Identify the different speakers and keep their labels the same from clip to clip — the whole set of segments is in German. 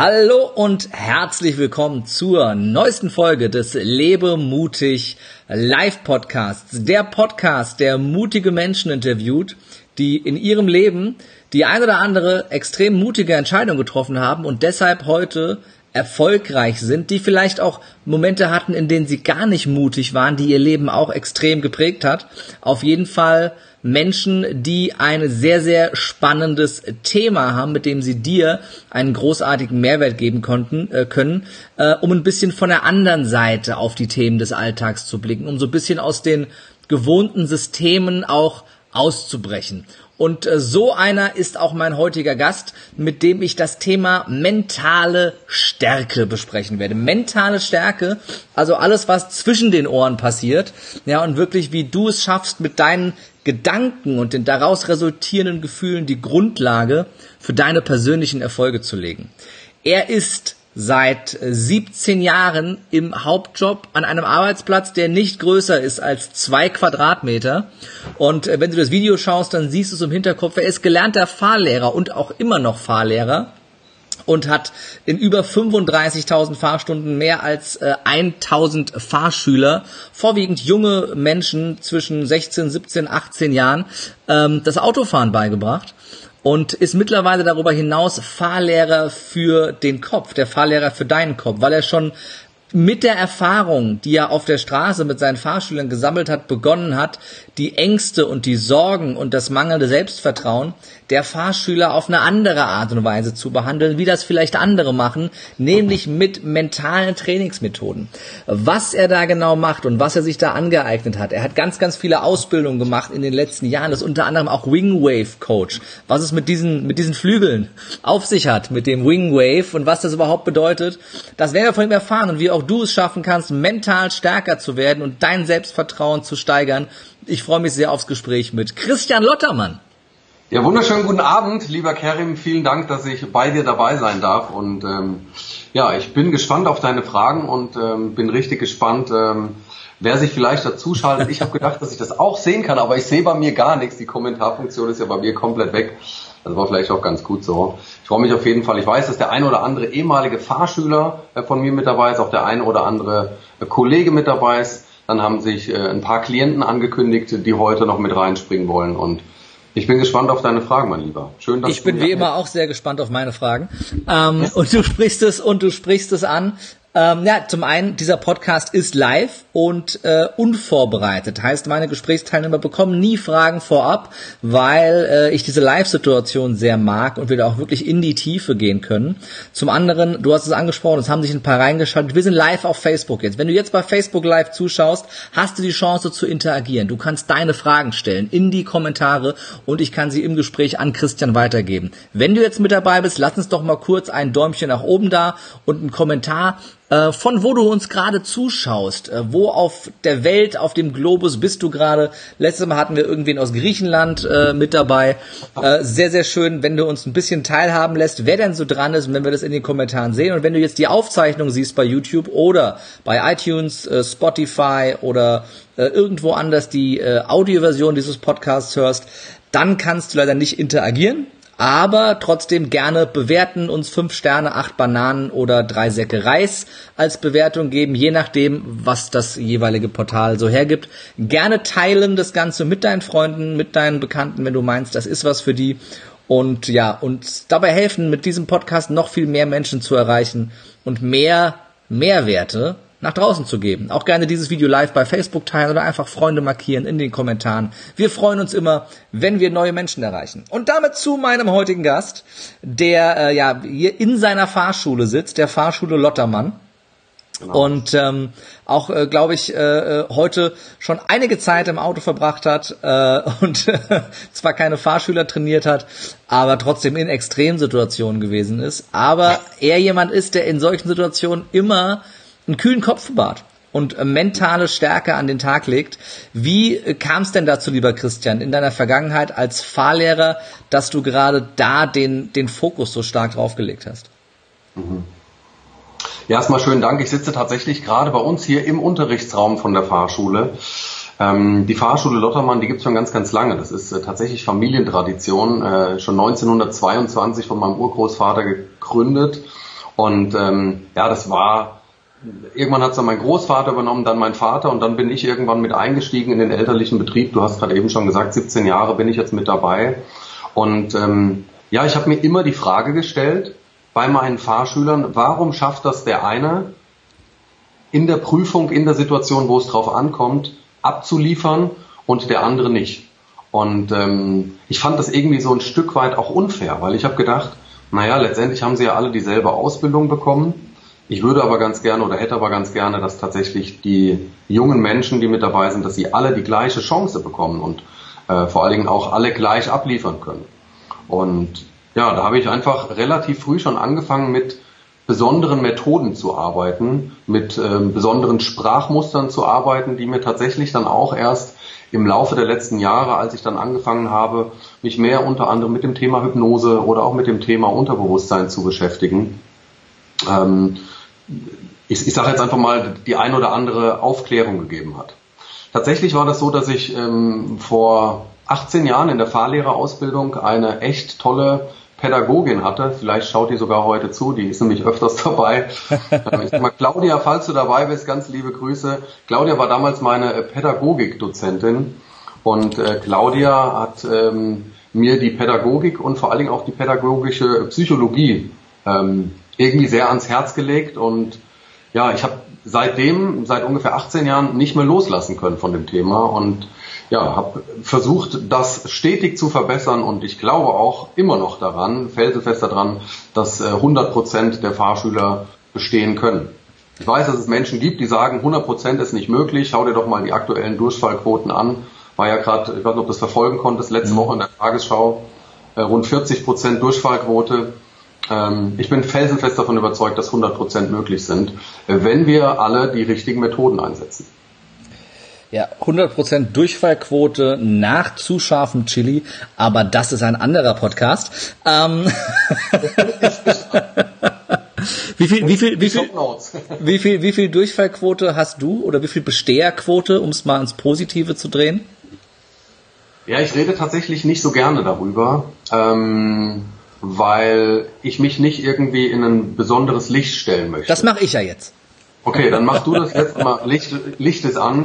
Speaker 1: Hallo und herzlich willkommen zur neuesten Folge des Lebe mutig Live Podcasts. Der Podcast, der mutige Menschen interviewt, die in ihrem Leben die ein oder andere extrem mutige Entscheidung getroffen haben und deshalb heute erfolgreich sind, die vielleicht auch Momente hatten, in denen sie gar nicht mutig waren, die ihr Leben auch extrem geprägt hat. Auf jeden Fall Menschen, die ein sehr, sehr spannendes Thema haben, mit dem sie dir einen großartigen Mehrwert geben konnten, äh, können, äh, um ein bisschen von der anderen Seite auf die Themen des Alltags zu blicken, um so ein bisschen aus den gewohnten Systemen auch auszubrechen. Und äh, so einer ist auch mein heutiger Gast, mit dem ich das Thema mentale Stärke besprechen werde. Mentale Stärke, also alles, was zwischen den Ohren passiert, ja, und wirklich, wie du es schaffst, mit deinen Gedanken und den daraus resultierenden Gefühlen die Grundlage für deine persönlichen Erfolge zu legen. Er ist seit 17 Jahren im Hauptjob an einem Arbeitsplatz, der nicht größer ist als zwei Quadratmeter. Und äh, wenn du das Video schaust, dann siehst du es im Hinterkopf. Er ist gelernter Fahrlehrer und auch immer noch Fahrlehrer und hat in über 35.000 Fahrstunden mehr als äh, 1.000 Fahrschüler, vorwiegend junge Menschen zwischen 16, 17, 18 Jahren, ähm, das Autofahren beigebracht und ist mittlerweile darüber hinaus Fahrlehrer für den Kopf, der Fahrlehrer für deinen Kopf, weil er schon mit der Erfahrung, die er auf der Straße mit seinen Fahrschülern gesammelt hat, begonnen hat, die Ängste und die Sorgen und das mangelnde Selbstvertrauen der Fahrschüler auf eine andere Art und Weise zu behandeln, wie das vielleicht andere machen, nämlich mit mentalen Trainingsmethoden. Was er da genau macht und was er sich da angeeignet hat. Er hat ganz, ganz viele Ausbildungen gemacht in den letzten Jahren. Das ist unter anderem auch Wingwave Coach. Was es mit diesen, mit diesen Flügeln auf sich hat, mit dem Wingwave und was das überhaupt bedeutet, das werden wir von ihm erfahren und wie auch du es schaffen kannst, mental stärker zu werden und dein Selbstvertrauen zu steigern. Ich freue mich sehr aufs Gespräch mit Christian Lottermann.
Speaker 2: Ja, wunderschönen guten Abend, lieber Kerim. Vielen Dank, dass ich bei dir dabei sein darf. Und ähm, ja, ich bin gespannt auf deine Fragen und ähm, bin richtig gespannt, ähm, wer sich vielleicht dazu schaltet. Ich habe gedacht, dass ich das auch sehen kann, aber ich sehe bei mir gar nichts. Die Kommentarfunktion ist ja bei mir komplett weg. Das war vielleicht auch ganz gut so. Ich freue mich auf jeden Fall. Ich weiß, dass der ein oder andere ehemalige Fahrschüler äh, von mir mit dabei ist, auch der ein oder andere äh, Kollege mit dabei ist. Dann haben sich äh, ein paar Klienten angekündigt, die heute noch mit reinspringen wollen und ich bin gespannt auf deine Fragen, mein Lieber.
Speaker 1: Schön, dass ich bin wie immer auch sehr gespannt auf meine Fragen. Ähm, und du sprichst es und du sprichst es an. Ähm, ja, zum einen, dieser Podcast ist live und äh, unvorbereitet. Heißt, meine Gesprächsteilnehmer bekommen nie Fragen vorab, weil äh, ich diese Live-Situation sehr mag und wir da auch wirklich in die Tiefe gehen können. Zum anderen, du hast es angesprochen, es haben sich ein paar reingeschaltet. Wir sind live auf Facebook jetzt. Wenn du jetzt bei Facebook live zuschaust, hast du die Chance zu interagieren. Du kannst deine Fragen stellen in die Kommentare und ich kann sie im Gespräch an Christian weitergeben. Wenn du jetzt mit dabei bist, lass uns doch mal kurz ein Däumchen nach oben da und einen Kommentar äh, von wo du uns gerade zuschaust. Äh, wo auf der Welt, auf dem Globus bist du gerade? Letztes Mal hatten wir irgendwen aus Griechenland äh, mit dabei. Äh, sehr, sehr schön, wenn du uns ein bisschen teilhaben lässt, wer denn so dran ist wenn wir das in den Kommentaren sehen. Und wenn du jetzt die Aufzeichnung siehst bei YouTube oder bei iTunes, äh, Spotify oder äh, irgendwo anders die Audioversion dieses Podcasts hörst, dann kannst du leider nicht interagieren aber trotzdem gerne bewerten, uns fünf Sterne, acht Bananen oder drei Säcke Reis als Bewertung geben, je nachdem, was das jeweilige Portal so hergibt. Gerne teilen das Ganze mit deinen Freunden, mit deinen Bekannten, wenn du meinst, das ist was für die. Und ja, uns dabei helfen, mit diesem Podcast noch viel mehr Menschen zu erreichen und mehr Mehrwerte nach draußen zu geben. Auch gerne dieses Video live bei Facebook teilen oder einfach Freunde markieren in den Kommentaren. Wir freuen uns immer, wenn wir neue Menschen erreichen. Und damit zu meinem heutigen Gast, der äh, ja hier in seiner Fahrschule sitzt, der Fahrschule Lottermann. Genau. Und ähm, auch, äh, glaube ich, äh, äh heute schon einige Zeit im Auto verbracht hat äh, und zwar keine Fahrschüler trainiert hat, aber trotzdem in Extremsituationen gewesen ist. Aber er jemand ist, der in solchen Situationen immer einen kühlen Kopf bewahrt und äh, mentale Stärke an den Tag legt. Wie äh, kam es denn dazu, lieber Christian, in deiner Vergangenheit als Fahrlehrer, dass du gerade da den, den Fokus so stark draufgelegt hast?
Speaker 2: Mhm. Ja, erstmal schönen Dank. Ich sitze tatsächlich gerade bei uns hier im Unterrichtsraum von der Fahrschule. Ähm, die Fahrschule Lottermann, die gibt es schon ganz, ganz lange. Das ist äh, tatsächlich Familientradition, schon 1922 von meinem Urgroßvater gegründet Und ähm, ja, das war, irgendwann hat es dann mein Großvater übernommen, dann mein Vater und dann bin ich irgendwann mit eingestiegen in den elterlichen Betrieb. Du hast gerade eben schon gesagt, 17 Jahre bin ich jetzt mit dabei. Und ähm, ja, ich habe mir immer die Frage gestellt bei meinen Fahrschülern, warum schafft das der eine in der Prüfung, in der Situation, wo es drauf ankommt, abzuliefern und der andere nicht. Und ähm, ich fand das irgendwie so ein Stück weit auch unfair, weil ich habe gedacht, naja, letztendlich haben sie ja alle dieselbe Ausbildung bekommen. Ich würde aber ganz gerne oder hätte aber ganz gerne, dass tatsächlich die jungen Menschen, die mit dabei sind, dass sie alle die gleiche Chance bekommen und äh, vor allen Dingen auch alle gleich abliefern können. Und ja, da habe ich einfach relativ früh schon angefangen mit besonderen Methoden zu arbeiten, mit äh, besonderen Sprachmustern zu arbeiten, die mir tatsächlich dann auch erst im Laufe der letzten Jahre, als ich dann angefangen habe, mich mehr unter anderem mit dem Thema Hypnose oder auch mit dem Thema Unterbewusstsein zu beschäftigen, ähm, ich, ich sage jetzt einfach mal, die ein oder andere Aufklärung gegeben hat. Tatsächlich war das so, dass ich ähm, vor 18 Jahren in der Fahrlehrerausbildung eine echt tolle Pädagogin hatte. Vielleicht schaut die sogar heute zu, die ist nämlich öfters dabei. Ähm, ich sag mal, Claudia, falls du dabei bist, ganz liebe Grüße. Claudia war damals meine äh, Pädagogikdozentin und äh, Claudia hat ähm, mir die Pädagogik und vor allen Dingen auch die pädagogische Psychologie ähm, irgendwie sehr ans Herz gelegt und ja, ich habe seitdem, seit ungefähr 18 Jahren nicht mehr loslassen können von dem Thema und ja, habe versucht, das stetig zu verbessern und ich glaube auch immer noch daran, felsenfest daran, dass 100 äh, Prozent der Fahrschüler bestehen können. Ich weiß, dass es Menschen gibt, die sagen, 100 Prozent ist nicht möglich. Schau dir doch mal die aktuellen Durchfallquoten an. War ja gerade, ich weiß nicht, ob du das verfolgen konntest, letzte mhm. Woche in der Tagesschau äh, rund 40 Prozent Durchfallquote. Ähm, ich bin felsenfest davon überzeugt, dass 100 Prozent möglich sind, wenn wir alle die richtigen Methoden einsetzen.
Speaker 1: Ja, 100% Durchfallquote nach zu scharfem Chili, aber das ist ein anderer Podcast. Ähm wie viel, wie viel, wie viel, wie viel, wie viel Durchfallquote hast du oder wie viel Besteherquote, um es mal ins Positive zu drehen?
Speaker 2: Ja, ich rede tatsächlich nicht so gerne darüber, ähm, weil ich mich nicht irgendwie in ein besonderes Licht stellen möchte.
Speaker 1: Das mache ich ja jetzt.
Speaker 2: Okay, dann mach du das jetzt mal, Licht, Licht es an.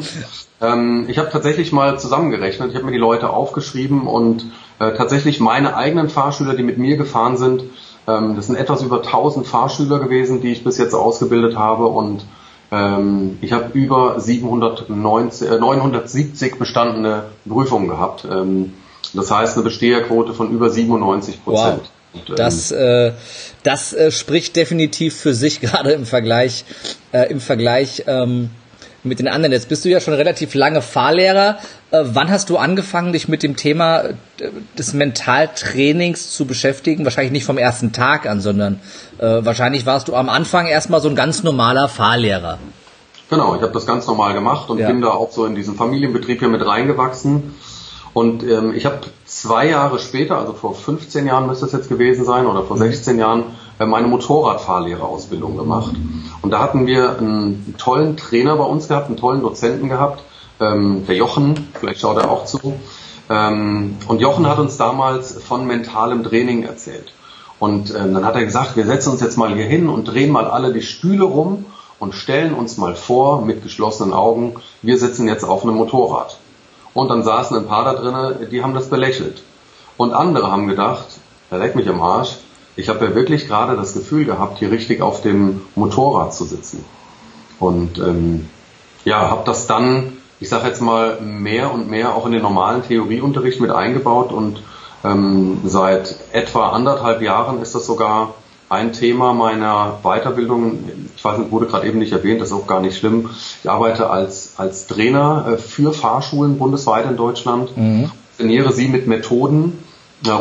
Speaker 2: Ähm, ich habe tatsächlich mal zusammengerechnet, ich habe mir die Leute aufgeschrieben und äh, tatsächlich meine eigenen Fahrschüler, die mit mir gefahren sind, ähm, das sind etwas über 1000 Fahrschüler gewesen, die ich bis jetzt ausgebildet habe und ähm, ich habe über 790, äh, 970 bestandene Prüfungen gehabt. Ähm, das heißt eine Besteherquote von über 97 Prozent. Wow.
Speaker 1: Und, das, äh, das äh, spricht definitiv für sich gerade im Vergleich, äh, im Vergleich ähm, mit den anderen. Jetzt bist du ja schon relativ lange Fahrlehrer. Äh, wann hast du angefangen, dich mit dem Thema äh, des Mentaltrainings zu beschäftigen? Wahrscheinlich nicht vom ersten Tag an, sondern äh, wahrscheinlich warst du am Anfang erstmal so ein ganz normaler Fahrlehrer.
Speaker 2: Genau, ich habe das ganz normal gemacht und ja. bin da auch so in diesen Familienbetrieb hier mit reingewachsen. Und ähm, ich habe zwei Jahre später, also vor 15 Jahren müsste es jetzt gewesen sein, oder vor 16 mhm. Jahren, äh, meine Motorradfahrlehrerausbildung gemacht. Und da hatten wir einen tollen Trainer bei uns gehabt, einen tollen Dozenten gehabt, ähm, der Jochen, vielleicht schaut er auch zu. Ähm, und Jochen hat uns damals von mentalem Training erzählt. Und ähm, dann hat er gesagt, wir setzen uns jetzt mal hier hin und drehen mal alle die Stühle rum und stellen uns mal vor, mit geschlossenen Augen, wir sitzen jetzt auf einem Motorrad. Und dann saßen ein paar da drinnen, die haben das belächelt. Und andere haben gedacht, er leckt mich am Arsch, ich habe ja wirklich gerade das Gefühl gehabt, hier richtig auf dem Motorrad zu sitzen. Und ähm, ja, habe das dann, ich sage jetzt mal, mehr und mehr auch in den normalen Theorieunterricht mit eingebaut und ähm, seit etwa anderthalb Jahren ist das sogar ein Thema meiner Weiterbildung. Ich weiß nicht, wurde gerade eben nicht erwähnt, das ist auch gar nicht schlimm. Ich arbeite als, als Trainer äh, für Fahrschulen bundesweit in Deutschland, mhm. trainiere sie mit Methoden,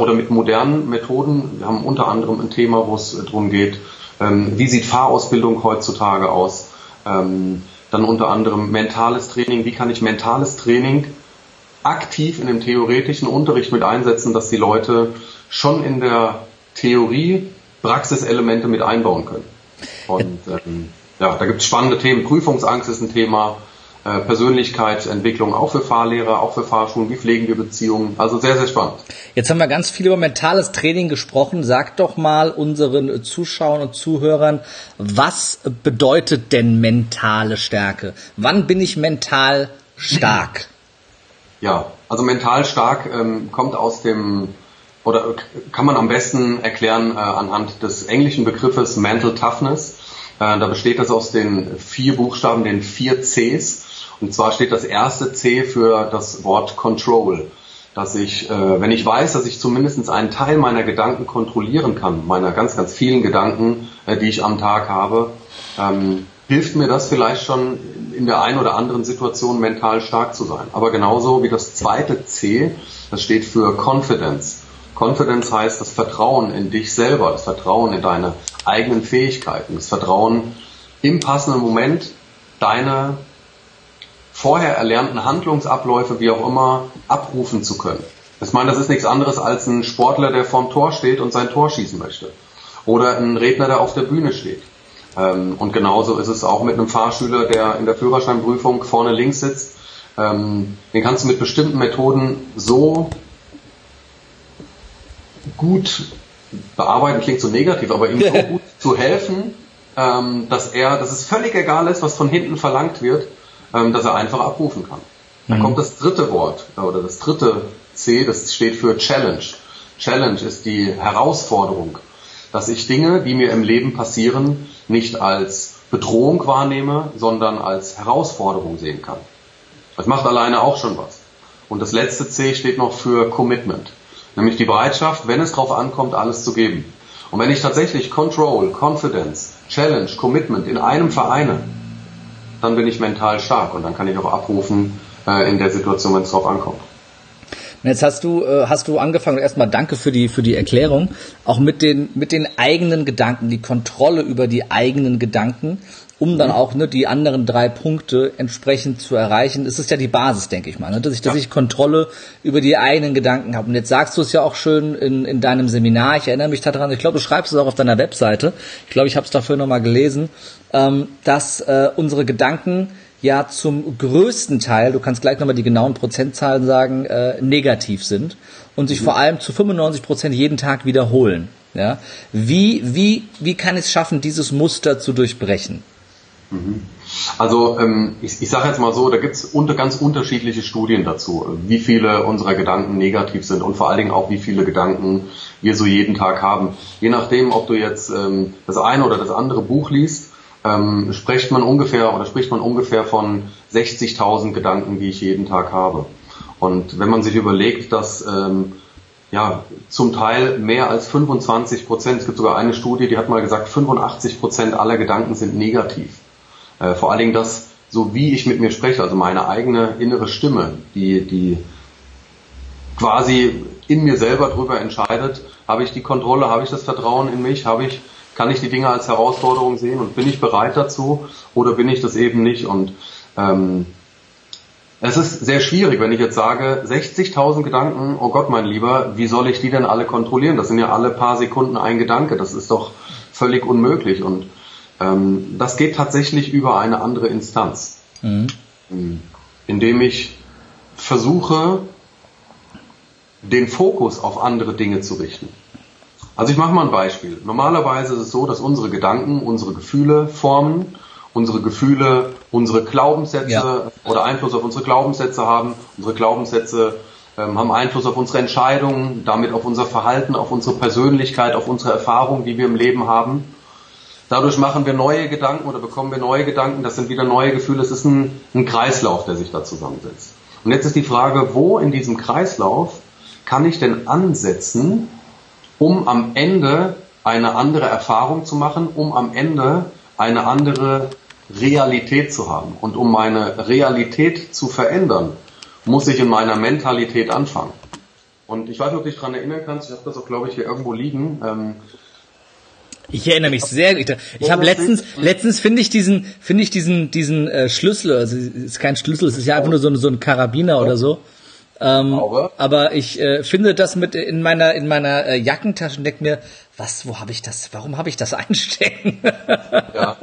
Speaker 2: oder mit modernen Methoden. Wir haben unter anderem ein Thema, wo es darum geht, ähm, wie sieht Fahrausbildung heutzutage aus. Ähm, dann unter anderem mentales Training. Wie kann ich mentales Training aktiv in dem theoretischen Unterricht mit einsetzen, dass die Leute schon in der Theorie Praxiselemente mit einbauen können. Und ähm, ja, da gibt es spannende Themen. Prüfungsangst ist ein Thema. äh, Persönlichkeitsentwicklung auch für Fahrlehrer, auch für Fahrschulen, wie pflegen wir Beziehungen. Also sehr, sehr spannend.
Speaker 1: Jetzt haben wir ganz viel über mentales Training gesprochen. Sag doch mal unseren Zuschauern und Zuhörern, was bedeutet denn mentale Stärke? Wann bin ich mental stark?
Speaker 2: Ja, also mental stark ähm, kommt aus dem oder kann man am besten erklären äh, anhand des englischen Begriffes Mental Toughness. Äh, da besteht das aus den vier Buchstaben, den vier Cs. Und zwar steht das erste C für das Wort Control. Dass ich, äh, wenn ich weiß, dass ich zumindest einen Teil meiner Gedanken kontrollieren kann, meiner ganz, ganz vielen Gedanken, äh, die ich am Tag habe, ähm, hilft mir das vielleicht schon in der einen oder anderen Situation mental stark zu sein. Aber genauso wie das zweite C, das steht für Confidence. Confidence heißt das Vertrauen in dich selber, das Vertrauen in deine eigenen Fähigkeiten, das Vertrauen im passenden Moment deine vorher erlernten Handlungsabläufe, wie auch immer, abrufen zu können. Ich meine, das ist nichts anderes als ein Sportler, der vorm Tor steht und sein Tor schießen möchte. Oder ein Redner, der auf der Bühne steht. Ähm, und genauso ist es auch mit einem Fahrschüler, der in der Führerscheinprüfung vorne links sitzt. Ähm, den kannst du mit bestimmten Methoden so gut bearbeiten, klingt so negativ, aber ihm so gut zu helfen, ähm, dass er, dass es völlig egal ist, was von hinten verlangt wird, ähm, dass er einfach abrufen kann. Dann mhm. kommt das dritte Wort oder das dritte C, das steht für Challenge. Challenge ist die Herausforderung, dass ich Dinge, die mir im Leben passieren, nicht als Bedrohung wahrnehme, sondern als Herausforderung sehen kann. Das macht alleine auch schon was. Und das letzte C steht noch für Commitment, nämlich die Bereitschaft, wenn es darauf ankommt, alles zu geben. Und wenn ich tatsächlich Control, Confidence, Challenge, Commitment in einem vereine, dann bin ich mental stark und dann kann ich auch abrufen äh, in der Situation, wenn es drauf ankommt.
Speaker 1: Jetzt hast du äh, hast du angefangen. Erstmal danke für die für die Erklärung. Auch mit den mit den eigenen Gedanken, die Kontrolle über die eigenen Gedanken, um dann mhm. auch ne, die anderen drei Punkte entsprechend zu erreichen. Das ist ja die Basis, denke ich mal, ne? dass ich dass ich Kontrolle über die eigenen Gedanken habe. Und jetzt sagst du es ja auch schön in in deinem Seminar. Ich erinnere mich daran. Ich glaube, du schreibst es auch auf deiner Webseite. Ich glaube, ich habe es dafür nochmal gelesen ähm, dass äh, unsere Gedanken ja zum größten Teil, du kannst gleich nochmal die genauen Prozentzahlen sagen, äh, negativ sind und sich mhm. vor allem zu 95 Prozent jeden Tag wiederholen. Ja? Wie, wie, wie kann es schaffen, dieses Muster zu durchbrechen?
Speaker 2: Mhm. Also ähm, ich, ich sage jetzt mal so, da gibt es unter, ganz unterschiedliche Studien dazu, wie viele unserer Gedanken negativ sind und vor allen Dingen auch, wie viele Gedanken wir so jeden Tag haben. Je nachdem, ob du jetzt ähm, das eine oder das andere Buch liest, ähm, spricht man ungefähr oder spricht man ungefähr von 60.000 Gedanken, die ich jeden Tag habe. Und wenn man sich überlegt, dass ähm, ja zum Teil mehr als 25 Prozent, es gibt sogar eine Studie, die hat mal gesagt, 85 Prozent aller Gedanken sind negativ. Äh, vor allen Dingen das, so wie ich mit mir spreche, also meine eigene innere Stimme, die, die quasi in mir selber darüber entscheidet, habe ich die Kontrolle, habe ich das Vertrauen in mich, habe ich kann ich die Dinge als Herausforderung sehen und bin ich bereit dazu oder bin ich das eben nicht? Und ähm, es ist sehr schwierig, wenn ich jetzt sage, 60.000 Gedanken, oh Gott, mein Lieber, wie soll ich die denn alle kontrollieren? Das sind ja alle paar Sekunden ein Gedanke, das ist doch völlig unmöglich. Und ähm, das geht tatsächlich über eine andere Instanz, mhm. indem ich versuche, den Fokus auf andere Dinge zu richten. Also ich mache mal ein Beispiel. Normalerweise ist es so, dass unsere Gedanken unsere Gefühle formen, unsere Gefühle unsere Glaubenssätze ja. oder Einfluss auf unsere Glaubenssätze haben. Unsere Glaubenssätze ähm, haben Einfluss auf unsere Entscheidungen, damit auf unser Verhalten, auf unsere Persönlichkeit, auf unsere Erfahrungen, die wir im Leben haben. Dadurch machen wir neue Gedanken oder bekommen wir neue Gedanken. Das sind wieder neue Gefühle. Es ist ein, ein Kreislauf, der sich da zusammensetzt. Und jetzt ist die Frage, wo in diesem Kreislauf kann ich denn ansetzen, um am Ende eine andere Erfahrung zu machen, um am Ende eine andere Realität zu haben. Und um meine Realität zu verändern, muss ich in meiner Mentalität anfangen. Und ich weiß nicht, ob du dich daran erinnern kannst, ich habe das auch, glaube ich, hier irgendwo liegen. Ähm,
Speaker 1: ich erinnere mich sehr gut. Ich habe letztens, letztens finde ich diesen, finde ich diesen, diesen äh, Schlüssel. Also es ist kein Schlüssel, es ist ja einfach nur so, ein so ein Karabiner oder so. Ähm, aber ich äh, finde das mit in meiner in meiner äh, Jackentasche und denke mir, was, wo habe ich das? Warum habe ich das einstecken?
Speaker 2: ja.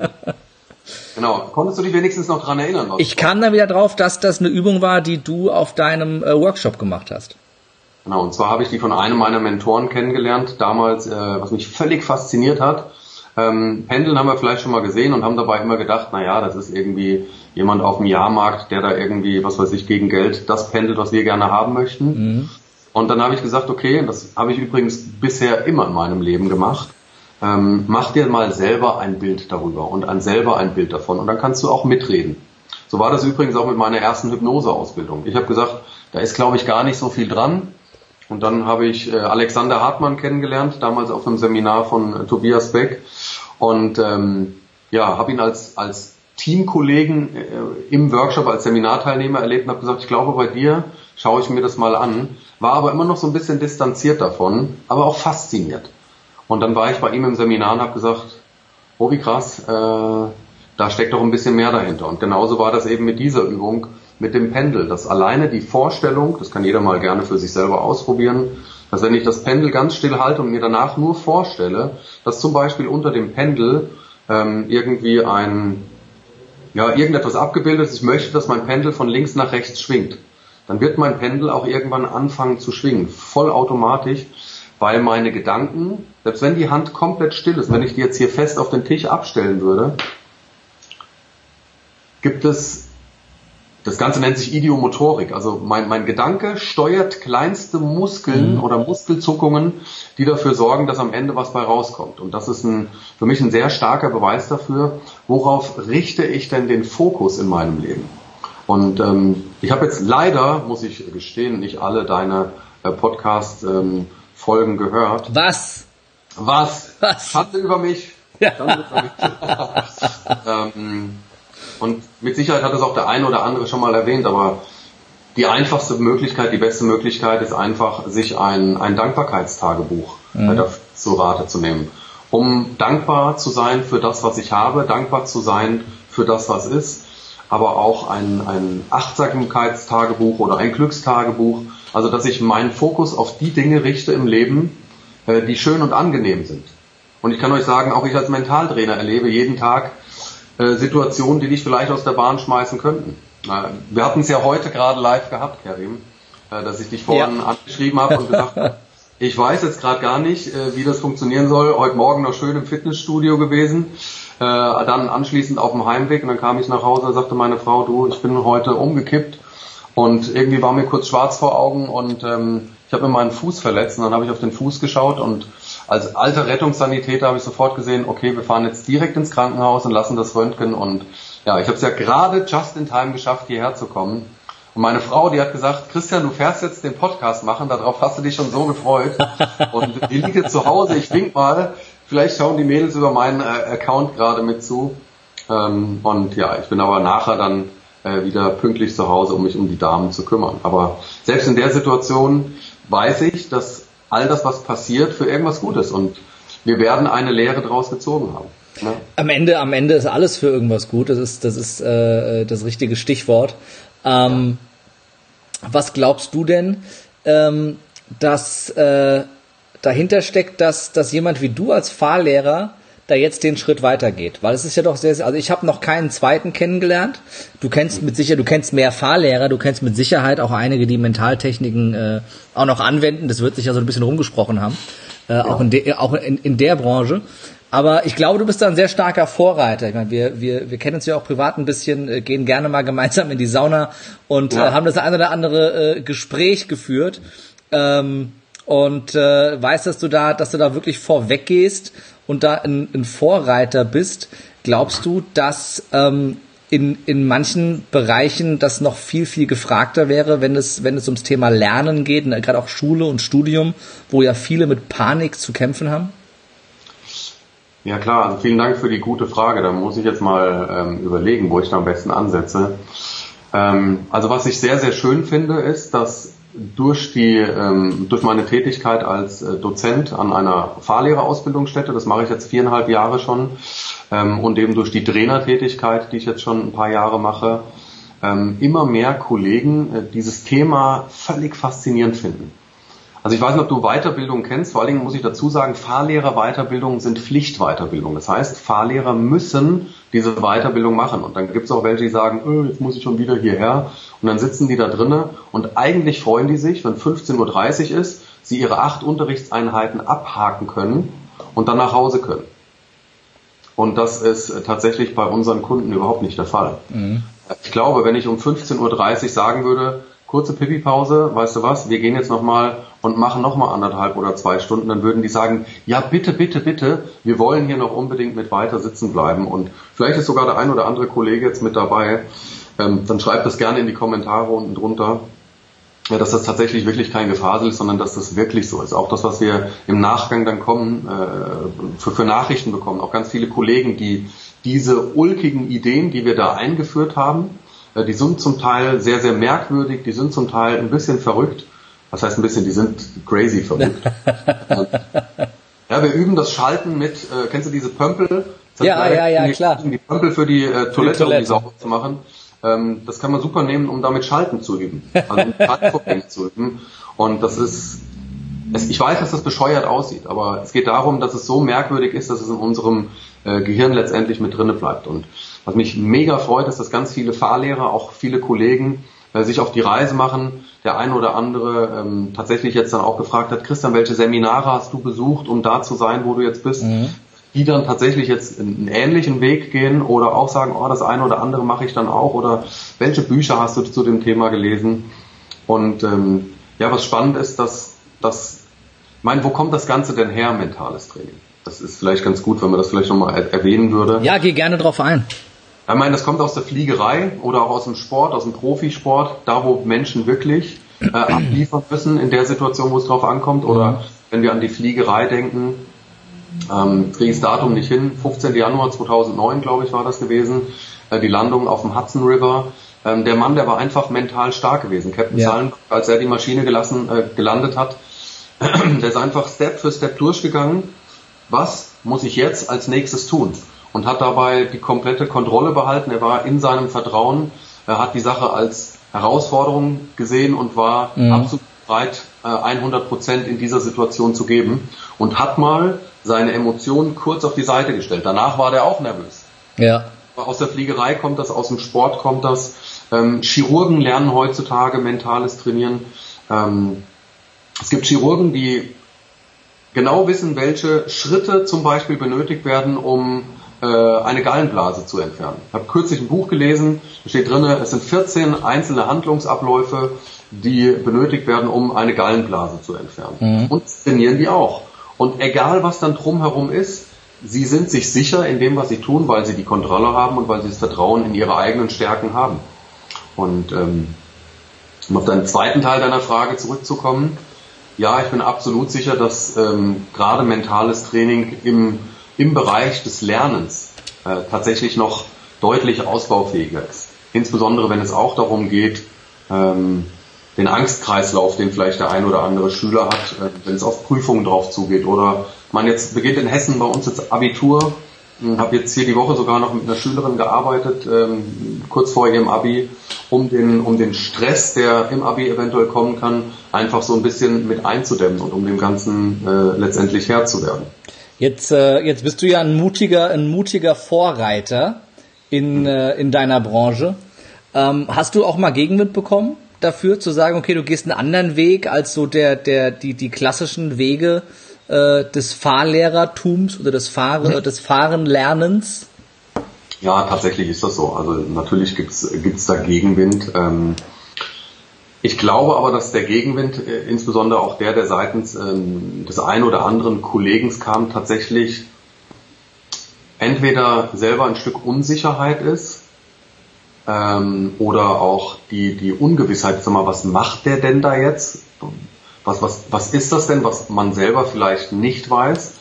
Speaker 2: Genau. Konntest du dich wenigstens noch dran erinnern?
Speaker 1: Ich kam da wieder drauf, dass das eine Übung war, die du auf deinem äh, Workshop gemacht hast.
Speaker 2: Genau, und zwar habe ich die von einem meiner Mentoren kennengelernt, damals, äh, was mich völlig fasziniert hat. Ähm, Pendeln haben wir vielleicht schon mal gesehen und haben dabei immer gedacht, na ja, das ist irgendwie jemand auf dem Jahrmarkt, der da irgendwie, was weiß ich, gegen Geld das pendelt, was wir gerne haben möchten. Mhm. Und dann habe ich gesagt, okay, das habe ich übrigens bisher immer in meinem Leben gemacht. Ähm, mach dir mal selber ein Bild darüber und ein selber ein Bild davon und dann kannst du auch mitreden. So war das übrigens auch mit meiner ersten Hypnoseausbildung. Ich habe gesagt, da ist glaube ich gar nicht so viel dran. Und dann habe ich äh, Alexander Hartmann kennengelernt, damals auf einem Seminar von äh, Tobias Beck und ähm, ja, habe ihn als als Teamkollegen äh, im Workshop als Seminarteilnehmer erlebt und habe gesagt, ich glaube bei dir schaue ich mir das mal an, war aber immer noch so ein bisschen distanziert davon, aber auch fasziniert. Und dann war ich bei ihm im Seminar und habe gesagt, oh wie krass, äh, da steckt doch ein bisschen mehr dahinter. Und genauso war das eben mit dieser Übung, mit dem Pendel, dass alleine die Vorstellung, das kann jeder mal gerne für sich selber ausprobieren, dass wenn ich das Pendel ganz still halte und mir danach nur vorstelle, dass zum Beispiel unter dem Pendel ähm, irgendwie ein, ja, irgendetwas abgebildet ist, ich möchte, dass mein Pendel von links nach rechts schwingt, dann wird mein Pendel auch irgendwann anfangen zu schwingen, vollautomatisch, weil meine Gedanken, selbst wenn die Hand komplett still ist, wenn ich die jetzt hier fest auf den Tisch abstellen würde, gibt es, das Ganze nennt sich Idiomotorik, also mein, mein Gedanke steuert kleinste Muskeln mhm. oder Muskelzuckungen, die dafür sorgen, dass am Ende was bei rauskommt. Und das ist ein, für mich ein sehr starker Beweis dafür, worauf richte ich denn den Fokus in meinem Leben. Und ähm, ich habe jetzt leider, muss ich gestehen, nicht alle deine äh, Podcast ähm, gehört.
Speaker 1: Was?
Speaker 2: Was? Was? Schande über mich. Ja. Über mich. ähm, und mit Sicherheit hat es auch der eine oder andere schon mal erwähnt, aber die einfachste Möglichkeit, die beste Möglichkeit ist einfach, sich ein, ein Dankbarkeitstagebuch mhm. äh, zu Rate zu nehmen. Um dankbar zu sein für das, was ich habe, dankbar zu sein für das, was ist, aber auch ein, ein Achtsamkeitstagebuch oder ein Glückstagebuch, also dass ich meinen Fokus auf die Dinge richte im Leben, äh, die schön und angenehm sind. Und ich kann euch sagen, auch ich als Mentaltrainer erlebe jeden Tag äh, Situationen, die dich vielleicht aus der Bahn schmeißen könnten. Äh, wir hatten es ja heute gerade live gehabt, Karim, äh, dass ich dich vorhin ja. angeschrieben habe und gesagt habe, ich weiß jetzt gerade gar nicht, äh, wie das funktionieren soll. Heute Morgen noch schön im Fitnessstudio gewesen. Äh, dann anschließend auf dem Heimweg und dann kam ich nach Hause und sagte meine Frau, du, ich bin heute umgekippt und irgendwie war mir kurz schwarz vor Augen und ähm, ich habe mir meinen Fuß verletzt und dann habe ich auf den Fuß geschaut und als alter Rettungssanitäter habe ich sofort gesehen, okay, wir fahren jetzt direkt ins Krankenhaus und lassen das Röntgen und ja, ich habe es ja gerade just in time geschafft, hierher zu kommen. Und meine Frau, die hat gesagt, Christian, du fährst jetzt den Podcast machen, darauf hast du dich schon so gefreut. Und die liegt jetzt zu Hause, ich wink mal, vielleicht schauen die Mädels über meinen äh, Account gerade mit zu. Ähm, und ja, ich bin aber nachher dann äh, wieder pünktlich zu Hause, um mich um die Damen zu kümmern. Aber selbst in der Situation weiß ich, dass all das, was passiert, für irgendwas gut ist und wir werden eine Lehre daraus gezogen haben.
Speaker 1: Ne? Am Ende, am Ende ist alles für irgendwas gut. Das ist, das ist äh, das richtige Stichwort. Ähm, ja. Was glaubst du denn, ähm, dass äh, dahinter steckt, dass, dass jemand wie du als Fahrlehrer da jetzt den Schritt weitergeht. Weil es ist ja doch sehr, sehr also ich habe noch keinen zweiten kennengelernt. Du kennst mit Sicherheit, du kennst mehr Fahrlehrer, du kennst mit Sicherheit auch einige, die Mentaltechniken äh, auch noch anwenden. Das wird sich ja so ein bisschen rumgesprochen haben, äh, ja. auch, in, de, auch in, in der Branche. Aber ich glaube, du bist da ein sehr starker Vorreiter. Ich meine, wir, wir, wir kennen uns ja auch privat ein bisschen, äh, gehen gerne mal gemeinsam in die Sauna und ja. äh, haben das ein oder andere äh, Gespräch geführt. Ähm, und äh, weiß, dass du da, dass du da wirklich vorweg gehst und da ein, ein Vorreiter bist. Glaubst du, dass ähm, in, in manchen Bereichen das noch viel, viel gefragter wäre, wenn es, wenn es ums Thema Lernen geht, ne, gerade auch Schule und Studium, wo ja viele mit Panik zu kämpfen haben?
Speaker 2: Ja klar, also vielen Dank für die gute Frage. Da muss ich jetzt mal ähm, überlegen, wo ich da am besten ansetze. Ähm, also was ich sehr, sehr schön finde, ist, dass durch die ähm, durch meine Tätigkeit als äh, Dozent an einer Fahrlehrerausbildungsstätte, das mache ich jetzt viereinhalb Jahre schon, ähm, und eben durch die Trainertätigkeit, die ich jetzt schon ein paar Jahre mache, ähm, immer mehr Kollegen äh, dieses Thema völlig faszinierend finden. Also ich weiß nicht, ob du Weiterbildung kennst, vor allen Dingen muss ich dazu sagen, Fahrlehrerweiterbildungen sind Pflichtweiterbildung. Das heißt, Fahrlehrer müssen diese Weiterbildung machen. Und dann gibt es auch welche, die sagen, öh, jetzt muss ich schon wieder hierher. Und dann sitzen die da drinnen und eigentlich freuen die sich, wenn 15.30 Uhr ist, sie ihre acht Unterrichtseinheiten abhaken können und dann nach Hause können. Und das ist tatsächlich bei unseren Kunden überhaupt nicht der Fall. Mhm. Ich glaube, wenn ich um 15.30 Uhr sagen würde, kurze Pipi-Pause, weißt du was, wir gehen jetzt nochmal und machen nochmal anderthalb oder zwei Stunden, dann würden die sagen, ja bitte, bitte, bitte, wir wollen hier noch unbedingt mit weiter sitzen bleiben und vielleicht ist sogar der ein oder andere Kollege jetzt mit dabei, ähm, dann schreibt das gerne in die Kommentare unten drunter, ja, dass das tatsächlich wirklich kein Gefasel ist, sondern dass das wirklich so ist. Auch das, was wir im Nachgang dann kommen, äh, für, für Nachrichten bekommen, auch ganz viele Kollegen, die diese ulkigen Ideen, die wir da eingeführt haben, äh, die sind zum Teil sehr, sehr merkwürdig, die sind zum Teil ein bisschen verrückt. Was heißt ein bisschen, die sind crazy verrückt. ja, wir üben das Schalten mit, äh, kennst du diese Pömpel?
Speaker 1: Ja, ja, ja, die, klar.
Speaker 2: Die Pömpel für die äh, Toilette, um die sauber zu machen. Ähm, das kann man super nehmen, um damit Schalten zu üben. Also Schaltvorgänge zu üben. Und das ist, es, ich weiß, dass das bescheuert aussieht, aber es geht darum, dass es so merkwürdig ist, dass es in unserem äh, Gehirn letztendlich mit drinne bleibt. Und was mich mega freut, ist, dass ganz viele Fahrlehrer, auch viele Kollegen äh, sich auf die Reise machen. Der eine oder andere ähm, tatsächlich jetzt dann auch gefragt hat, Christian, welche Seminare hast du besucht, um da zu sein, wo du jetzt bist? Mhm. Die dann tatsächlich jetzt einen ähnlichen Weg gehen oder auch sagen, oh, das eine oder andere mache ich dann auch oder welche Bücher hast du zu dem Thema gelesen? Und ähm, ja, was spannend ist, dass das, ich meine, wo kommt das Ganze denn her, mentales Training? Das ist vielleicht ganz gut, wenn man das vielleicht nochmal erwähnen würde.
Speaker 1: Ja, geh gerne drauf ein.
Speaker 2: Ich meine, das kommt aus der Fliegerei oder auch aus dem Sport, aus dem Profisport, da wo Menschen wirklich äh, abliefern müssen in der Situation, wo es drauf ankommt. Oder mhm. wenn wir an die Fliegerei denken, ähm, kriege das Datum nicht hin, 15. Januar 2009, glaube ich, war das gewesen, äh, die Landung auf dem Hudson River. Ähm, der Mann, der war einfach mental stark gewesen. Captain ja. Zahlen, als er die Maschine gelassen, äh, gelandet hat, der ist einfach Step für Step durchgegangen. Was muss ich jetzt als nächstes tun? und hat dabei die komplette Kontrolle behalten. Er war in seinem Vertrauen, er hat die Sache als Herausforderung gesehen und war mhm. absolut bereit, 100 äh, Prozent in dieser Situation zu geben und hat mal seine Emotionen kurz auf die Seite gestellt. Danach war der auch nervös.
Speaker 1: Ja.
Speaker 2: Aus der Fliegerei kommt das, aus dem Sport kommt das. Ähm, Chirurgen lernen heutzutage mentales Trainieren. Ähm, es gibt Chirurgen, die genau wissen, welche Schritte zum Beispiel benötigt werden, um äh, eine Gallenblase zu entfernen. Ich habe kürzlich ein Buch gelesen, da steht drin, es sind 14 einzelne Handlungsabläufe, die benötigt werden, um eine Gallenblase zu entfernen. Mhm. Und trainieren die auch. Und egal was dann drumherum ist, sie sind sich sicher in dem, was sie tun, weil sie die Kontrolle haben und weil sie das Vertrauen in ihre eigenen Stärken haben. Und ähm, um auf deinen zweiten Teil deiner Frage zurückzukommen, ja, ich bin absolut sicher, dass ähm, gerade mentales Training im im Bereich des Lernens äh, tatsächlich noch deutlich ausbaufähiger ist. Insbesondere wenn es auch darum geht, ähm, den Angstkreislauf, den vielleicht der ein oder andere Schüler hat, äh, wenn es auf Prüfungen drauf zugeht. Oder man jetzt beginnt in Hessen bei uns jetzt Abitur, habe jetzt hier die Woche sogar noch mit einer Schülerin gearbeitet, ähm, kurz vor ihrem Abi, um den, um den Stress, der im Abi eventuell kommen kann, einfach so ein bisschen mit einzudämmen und um dem Ganzen äh, letztendlich Herr zu werden.
Speaker 1: Jetzt, äh, jetzt bist du ja ein mutiger, ein mutiger Vorreiter in, in deiner Branche. Ähm, hast du auch mal Gegenwind bekommen dafür, zu sagen, okay, du gehst einen anderen Weg als so der, der, die, die klassischen Wege äh, des Fahrlehrertums oder des, Fahr mhm. des Fahrenlernens?
Speaker 2: Ja, tatsächlich ist das so. Also natürlich gibt's gibt's da Gegenwind. Ähm, ich glaube aber, dass der Gegenwind, äh, insbesondere auch der, der seitens ähm, des einen oder anderen Kollegen kam, tatsächlich entweder selber ein Stück Unsicherheit ist ähm, oder auch die, die Ungewissheit, sag mal, was macht der denn da jetzt? Was, was, was ist das denn, was man selber vielleicht nicht weiß?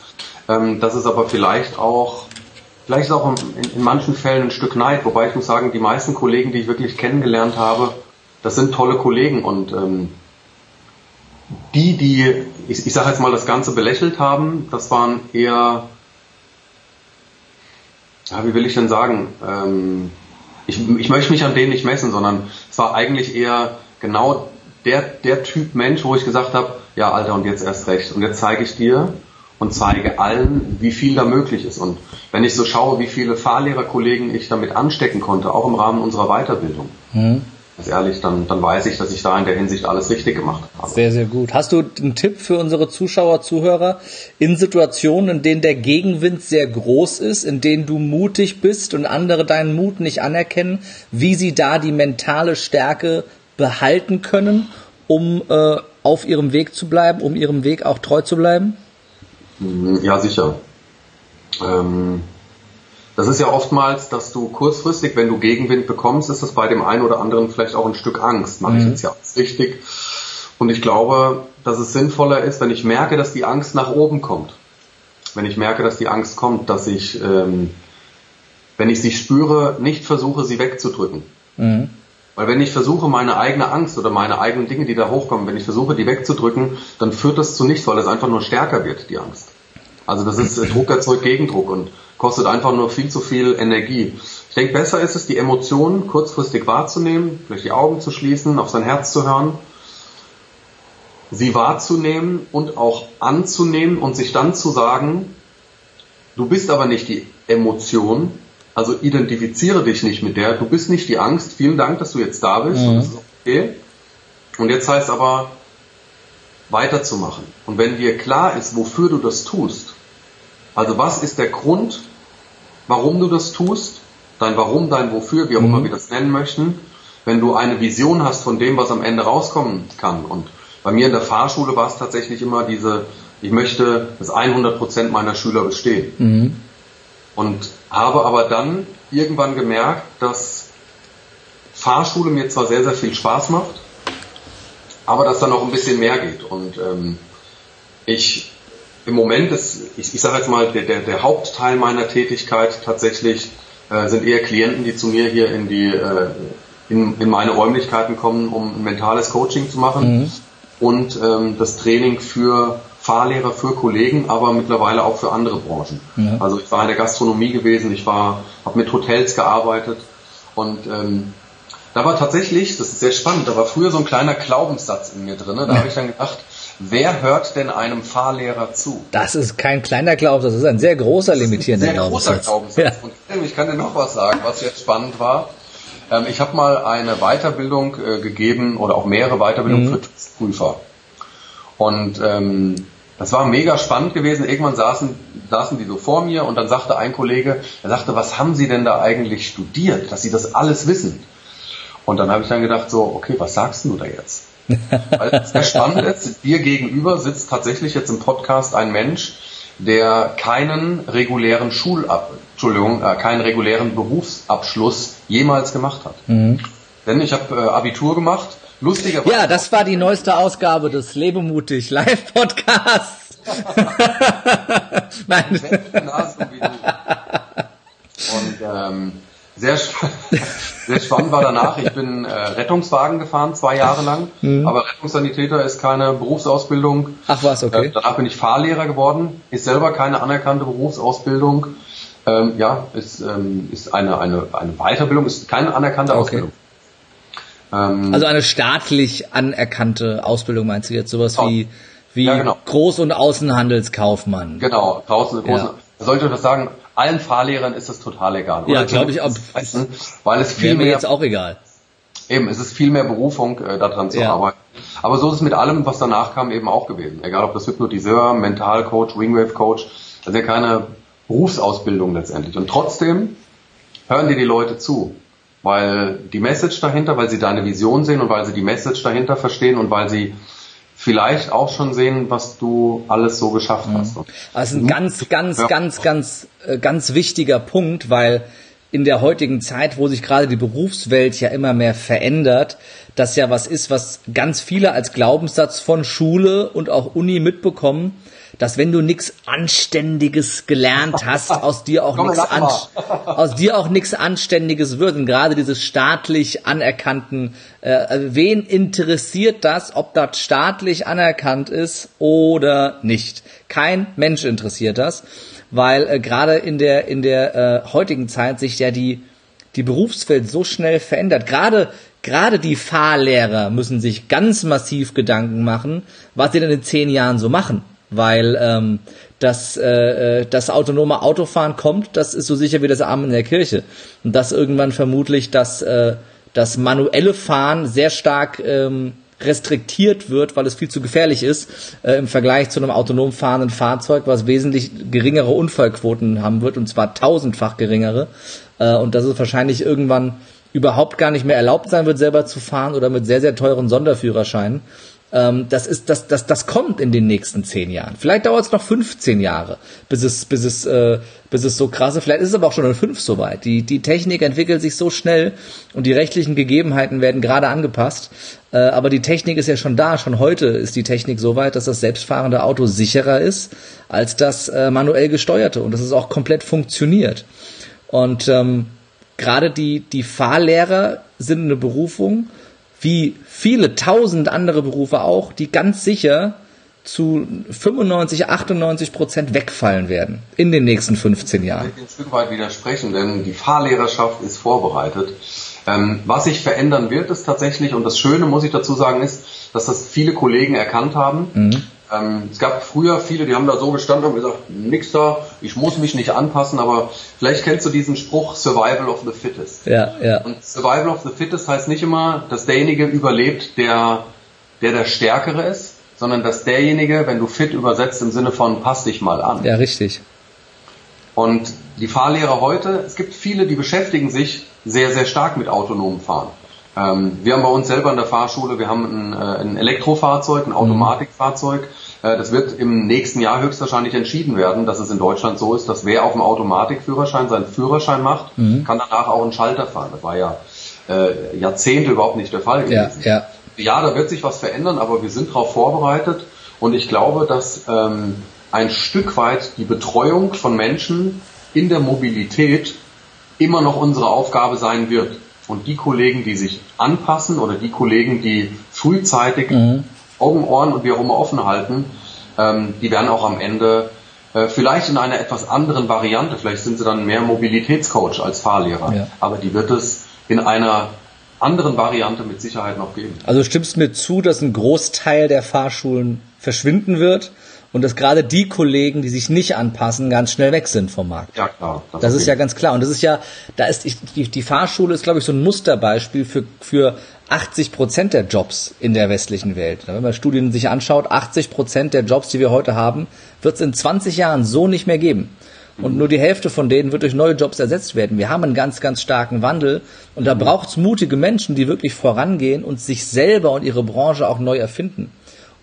Speaker 2: Ähm, das ist aber vielleicht auch, vielleicht ist auch in, in manchen Fällen ein Stück Neid, wobei ich muss sagen, die meisten Kollegen, die ich wirklich kennengelernt habe, das sind tolle Kollegen und ähm, die, die, ich, ich sage jetzt mal, das Ganze belächelt haben, das waren eher, ja, wie will ich denn sagen, ähm, ich, ich möchte mich an denen nicht messen, sondern es war eigentlich eher genau der, der Typ Mensch, wo ich gesagt habe, ja Alter, und jetzt erst recht. Und jetzt zeige ich dir. und zeige allen, wie viel da möglich ist. Und wenn ich so schaue, wie viele Fahrlehrerkollegen ich damit anstecken konnte, auch im Rahmen unserer Weiterbildung, mhm. Ganz ehrlich, dann, dann weiß ich, dass ich da in der Hinsicht alles richtig gemacht habe.
Speaker 1: Sehr, sehr gut. Hast du einen Tipp für unsere Zuschauer, Zuhörer in Situationen, in denen der Gegenwind sehr groß ist, in denen du mutig bist und andere deinen Mut nicht anerkennen, wie sie da die mentale Stärke behalten können, um äh, auf ihrem Weg zu bleiben, um ihrem Weg auch treu zu bleiben?
Speaker 2: Mhm, ja, sicher. Ähm, das ist ja oftmals, dass du kurzfristig, wenn du Gegenwind bekommst, ist das bei dem einen oder anderen vielleicht auch ein Stück Angst. Mache ich mhm. jetzt ja alles richtig? Und ich glaube, dass es sinnvoller ist, wenn ich merke, dass die Angst nach oben kommt. Wenn ich merke, dass die Angst kommt, dass ich, ähm, wenn ich sie spüre, nicht versuche, sie wegzudrücken. Mhm. Weil wenn ich versuche, meine eigene Angst oder meine eigenen Dinge, die da hochkommen, wenn ich versuche, die wegzudrücken, dann führt das zu nichts, weil es einfach nur stärker wird, die Angst. Also das ist Druck erzeugt Gegendruck und kostet einfach nur viel zu viel Energie. Ich denke, besser ist es, die Emotionen kurzfristig wahrzunehmen, vielleicht die Augen zu schließen, auf sein Herz zu hören, sie wahrzunehmen und auch anzunehmen und sich dann zu sagen, du bist aber nicht die Emotion, also identifiziere dich nicht mit der. Du bist nicht die Angst. Vielen Dank, dass du jetzt da bist. Mhm. Das ist okay. Und jetzt heißt aber weiterzumachen. Und wenn dir klar ist, wofür du das tust, also was ist der Grund, warum du das tust, dein Warum, dein Wofür, wie auch mhm. immer wir das nennen möchten, wenn du eine Vision hast von dem, was am Ende rauskommen kann. Und bei mir in der Fahrschule war es tatsächlich immer diese, ich möchte, dass 100 Prozent meiner Schüler bestehen. Mhm. Und habe aber dann irgendwann gemerkt, dass Fahrschule mir zwar sehr, sehr viel Spaß macht, aber dass da noch ein bisschen mehr geht. Und ähm, ich im Moment ist, ich, ich sage jetzt mal, der, der, der Hauptteil meiner Tätigkeit tatsächlich äh, sind eher Klienten, die zu mir hier in die äh, in, in meine Räumlichkeiten kommen, um mentales Coaching zu machen mhm. und ähm, das Training für Fahrlehrer für Kollegen, aber mittlerweile auch für andere Branchen. Ja. Also ich war in der Gastronomie gewesen, ich war, habe mit Hotels gearbeitet und ähm, da war tatsächlich, das ist sehr spannend, da war früher so ein kleiner Glaubenssatz in mir drin. Da ja. habe ich dann gedacht, wer hört denn einem Fahrlehrer zu?
Speaker 1: Das ist kein kleiner Glaubenssatz, das ist ein sehr großer limitierender
Speaker 2: sehr Glaubenssatz. Großer Glaubenssatz. Ja. Und ich kann dir noch was sagen, was jetzt spannend war. Ähm, ich habe mal eine Weiterbildung äh, gegeben oder auch mehrere Weiterbildungen mhm. für Prüfer. Und ähm, das war mega spannend gewesen. Irgendwann saßen, saßen die so vor mir und dann sagte ein Kollege, er sagte, was haben Sie denn da eigentlich studiert, dass Sie das alles wissen? Und dann habe ich dann gedacht, so, okay, was sagst du da jetzt? Es sehr spannend ist, dir gegenüber sitzt tatsächlich jetzt im Podcast ein Mensch, der keinen regulären Schulab, Entschuldigung, äh, keinen regulären Berufsabschluss jemals gemacht hat. Mhm. Denn ich habe äh, Abitur gemacht
Speaker 1: Lustigerweise. Ja, das war die neueste Ausgabe des Lebemutig Live Podcasts.
Speaker 2: Nein. Und ähm, sehr, sehr spannend war danach. Ich bin äh, Rettungswagen gefahren, zwei Jahre lang. Mhm. Aber Rettungssanitäter ist keine Berufsausbildung.
Speaker 1: Ach was, okay.
Speaker 2: Äh, danach bin ich Fahrlehrer geworden. Ist selber keine anerkannte Berufsausbildung. Ähm, ja, ist, ähm, ist eine, eine, eine Weiterbildung, ist keine anerkannte okay. Ausbildung.
Speaker 1: Ähm, also eine staatlich anerkannte Ausbildung meinst du jetzt sowas genau. wie wie ja, genau. Groß- und Außenhandelskaufmann.
Speaker 2: Genau, groß. Ja. Sollte ich das sagen? Allen Fahrlehrern ist das total egal.
Speaker 1: Ja, glaube ich auch.
Speaker 2: Weil es viel
Speaker 1: mir mehr, jetzt auch egal.
Speaker 2: Eben, es ist viel mehr Berufung, äh, daran zu ja. arbeiten. Aber so ist es mit allem, was danach kam, eben auch gewesen. Egal ob das Hypnotiseur, Mentalcoach, Wingwave-Coach, das ist ja keine Berufsausbildung letztendlich. Und trotzdem hören dir die Leute zu weil die Message dahinter, weil sie deine Vision sehen und weil sie die Message dahinter verstehen und weil sie vielleicht auch schon sehen, was du alles so geschafft hast.
Speaker 1: Also ein ganz, ganz, ganz, ganz, äh, ganz wichtiger Punkt, weil in der heutigen Zeit, wo sich gerade die Berufswelt ja immer mehr verändert, das ja was ist, was ganz viele als Glaubenssatz von Schule und auch Uni mitbekommen, dass wenn du nichts Anständiges gelernt hast, aus dir auch nichts an, aus dir auch nichts Anständiges wird. Und gerade dieses staatlich anerkannten, äh, also wen interessiert das, ob das staatlich anerkannt ist oder nicht? Kein Mensch interessiert das, weil äh, gerade in der in der äh, heutigen Zeit sich ja die die Berufswelt so schnell verändert. Gerade gerade die Fahrlehrer müssen sich ganz massiv Gedanken machen, was sie denn in zehn Jahren so machen weil ähm, dass äh, das autonome Autofahren kommt, das ist so sicher wie das Arm in der Kirche. Und dass irgendwann vermutlich das, äh, das manuelle Fahren sehr stark ähm, restriktiert wird, weil es viel zu gefährlich ist äh, im Vergleich zu einem autonom fahrenden Fahrzeug, was wesentlich geringere Unfallquoten haben wird, und zwar tausendfach geringere. Äh, und dass es wahrscheinlich irgendwann überhaupt gar nicht mehr erlaubt sein wird, selber zu fahren oder mit sehr, sehr teuren Sonderführerscheinen. Ähm, das ist, das, das, das kommt in den nächsten zehn Jahren. Vielleicht dauert es noch 15 Jahre, bis es, bis es, äh, bis es so krasse. Vielleicht ist es aber auch schon in fünf soweit. Die, die Technik entwickelt sich so schnell und die rechtlichen Gegebenheiten werden gerade angepasst. Äh, aber die Technik ist ja schon da. Schon heute ist die Technik so weit, dass das selbstfahrende Auto sicherer ist als das äh, manuell gesteuerte und dass es auch komplett funktioniert. Und ähm, gerade die, die Fahrlehrer sind eine Berufung, wie viele tausend andere Berufe auch, die ganz sicher zu 95, 98 Prozent wegfallen werden in den nächsten 15 Jahren.
Speaker 2: Ich will ein Stück weit widersprechen, denn die Fahrlehrerschaft ist vorbereitet. Ähm, was sich verändern wird, ist tatsächlich, und das Schöne, muss ich dazu sagen, ist, dass das viele Kollegen erkannt haben. Mhm. Ähm, es gab früher viele, die haben da so gestanden und gesagt, nix da, ich muss mich nicht anpassen, aber vielleicht kennst du diesen Spruch Survival of the Fittest.
Speaker 1: Ja, ja.
Speaker 2: Und Survival of the Fittest heißt nicht immer, dass derjenige überlebt, der der, der Stärkere ist, sondern dass derjenige, wenn du fit übersetzt im Sinne von pass dich mal an.
Speaker 1: Ja, richtig.
Speaker 2: Und die Fahrlehrer heute, es gibt viele, die beschäftigen sich sehr, sehr stark mit autonomem Fahren. Ähm, wir haben bei uns selber in der Fahrschule, wir haben ein, äh, ein Elektrofahrzeug, ein mhm. Automatikfahrzeug. Äh, das wird im nächsten Jahr höchstwahrscheinlich entschieden werden, dass es in Deutschland so ist, dass wer auf dem Automatikführerschein seinen Führerschein macht, mhm. kann danach auch einen Schalter fahren. Das war ja äh, Jahrzehnte überhaupt nicht der Fall gewesen.
Speaker 1: Ja, ja.
Speaker 2: ja, da wird sich was verändern, aber wir sind darauf vorbereitet und ich glaube, dass ähm, ein Stück weit die Betreuung von Menschen in der Mobilität immer noch unsere Aufgabe sein wird. Und die Kollegen, die sich anpassen oder die Kollegen, die frühzeitig mhm. Augen, Ohren und wie auch immer offen halten, ähm, die werden auch am Ende äh, vielleicht in einer etwas anderen Variante, vielleicht sind sie dann mehr Mobilitätscoach als Fahrlehrer, ja. aber die wird es in einer anderen Variante mit Sicherheit noch geben.
Speaker 1: Also stimmst du mir zu, dass ein Großteil der Fahrschulen verschwinden wird und dass gerade die Kollegen, die sich nicht anpassen, ganz schnell weg sind vom Markt.
Speaker 2: Ja, klar.
Speaker 1: Das, das ist ja ganz klar. Und das ist ja, da ist die, die Fahrschule ist, glaube ich, so ein Musterbeispiel für, für 80 Prozent der Jobs in der westlichen Welt. Wenn man Studien sich anschaut, 80 Prozent der Jobs, die wir heute haben, wird es in 20 Jahren so nicht mehr geben. Und nur die Hälfte von denen wird durch neue Jobs ersetzt werden. Wir haben einen ganz, ganz starken Wandel. Und da braucht es mutige Menschen, die wirklich vorangehen und sich selber und ihre Branche auch neu erfinden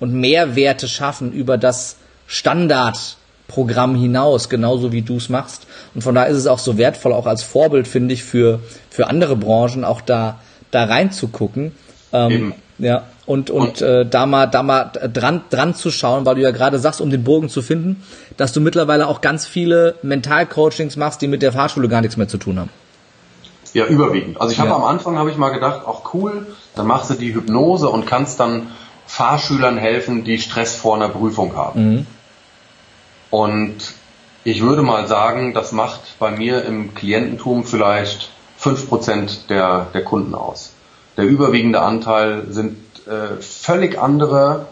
Speaker 1: und Mehrwerte schaffen über das Standardprogramm hinaus, genauso wie du es machst. Und von daher ist es auch so wertvoll, auch als Vorbild, finde ich, für, für andere Branchen auch da, da reinzugucken. Ähm, ja, und, und, äh, da mal, da mal dran, dran zu schauen, weil du ja gerade sagst, um den Bogen zu finden, dass du mittlerweile auch ganz viele Mentalcoachings machst, die mit der Fahrschule gar nichts mehr zu tun haben.
Speaker 2: Ja, überwiegend. Also ich habe ja. am Anfang habe ich mal gedacht, auch cool, dann machst du die Hypnose und kannst dann Fahrschülern helfen, die Stress vor einer Prüfung haben. Mhm. Und ich würde mal sagen, das macht bei mir im Kliententum vielleicht fünf Prozent der, der Kunden aus. Der überwiegende Anteil sind äh, völlig andere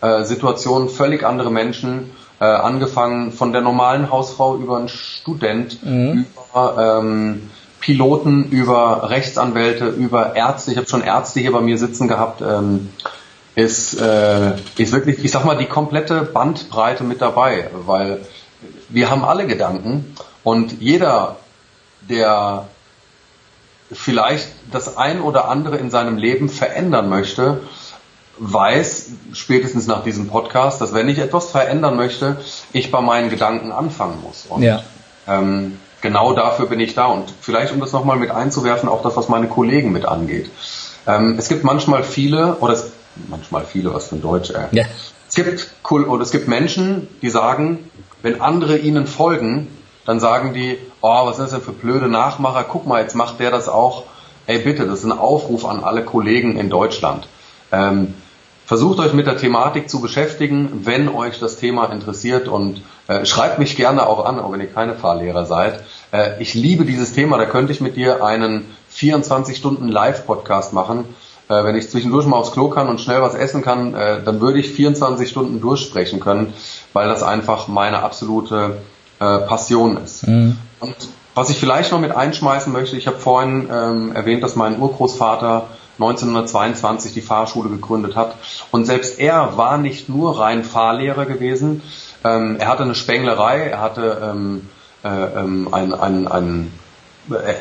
Speaker 2: äh, Situationen, völlig andere Menschen, äh, angefangen von der normalen Hausfrau über einen Student, mhm. über ähm, Piloten, über Rechtsanwälte, über Ärzte. Ich habe schon Ärzte hier bei mir sitzen gehabt. Ähm, ist, äh, ist wirklich, ich sag mal, die komplette Bandbreite mit dabei, weil wir haben alle Gedanken und jeder, der vielleicht das ein oder andere in seinem Leben verändern möchte, weiß spätestens nach diesem Podcast, dass wenn ich etwas verändern möchte, ich bei meinen Gedanken anfangen muss. Und ja. ähm, genau dafür bin ich da. Und vielleicht, um das nochmal mit einzuwerfen, auch das, was meine Kollegen mit angeht. Ähm, es gibt manchmal viele, oder es, manchmal viele, was ein Deutsch, äh, ja. es gibt cool, oder es gibt Menschen, die sagen, wenn andere ihnen folgen, dann sagen die, oh, was ist das denn für blöde Nachmacher? Guck mal, jetzt macht der das auch. Ey, bitte, das ist ein Aufruf an alle Kollegen in Deutschland. Ähm, Versucht euch mit der Thematik zu beschäftigen, wenn euch das Thema interessiert und äh, schreibt mich gerne auch an, auch wenn ihr keine Fahrlehrer seid. Äh, ich liebe dieses Thema, da könnte ich mit dir einen 24 Stunden Live-Podcast machen. Äh, wenn ich zwischendurch mal aufs Klo kann und schnell was essen kann, äh, dann würde ich 24 Stunden durchsprechen können, weil das einfach meine absolute äh, Passion ist. Mhm. Und was ich vielleicht noch mit einschmeißen möchte, ich habe vorhin ähm, erwähnt, dass mein Urgroßvater 1922 die Fahrschule gegründet hat. Und selbst er war nicht nur rein Fahrlehrer gewesen. Ähm, er hatte eine Spenglerei, er hatte ähm, äh, ähm, ein, ein, ein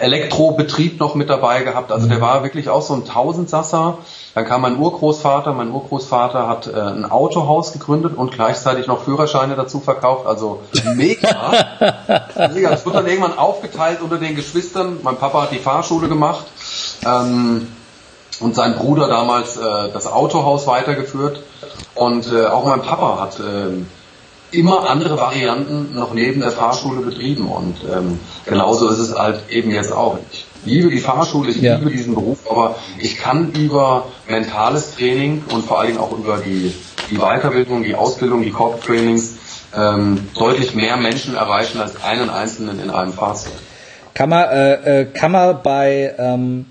Speaker 2: Elektrobetrieb noch mit dabei gehabt. Also der mhm. war wirklich auch so ein Tausendsasser. Dann kam mein Urgroßvater. Mein Urgroßvater hat äh, ein Autohaus gegründet und gleichzeitig noch Führerscheine dazu verkauft. Also mega. mega. Das wird dann irgendwann aufgeteilt unter den Geschwistern. Mein Papa hat die Fahrschule gemacht. Ähm, und sein Bruder damals äh, das Autohaus weitergeführt. Und äh, auch mein Papa hat äh, immer andere Varianten noch neben der Fahrschule betrieben und ähm, genauso ist es halt eben jetzt auch. Ich liebe die Fahrschule, ich ja. liebe diesen Beruf, aber ich kann über mentales Training und vor allen Dingen auch über die, die Weiterbildung, die Ausbildung, die Corporate Trainings ähm, deutlich mehr Menschen erreichen als einen Einzelnen in einem Fahrzeug.
Speaker 1: Kann man, äh, äh, kann man bei ähm,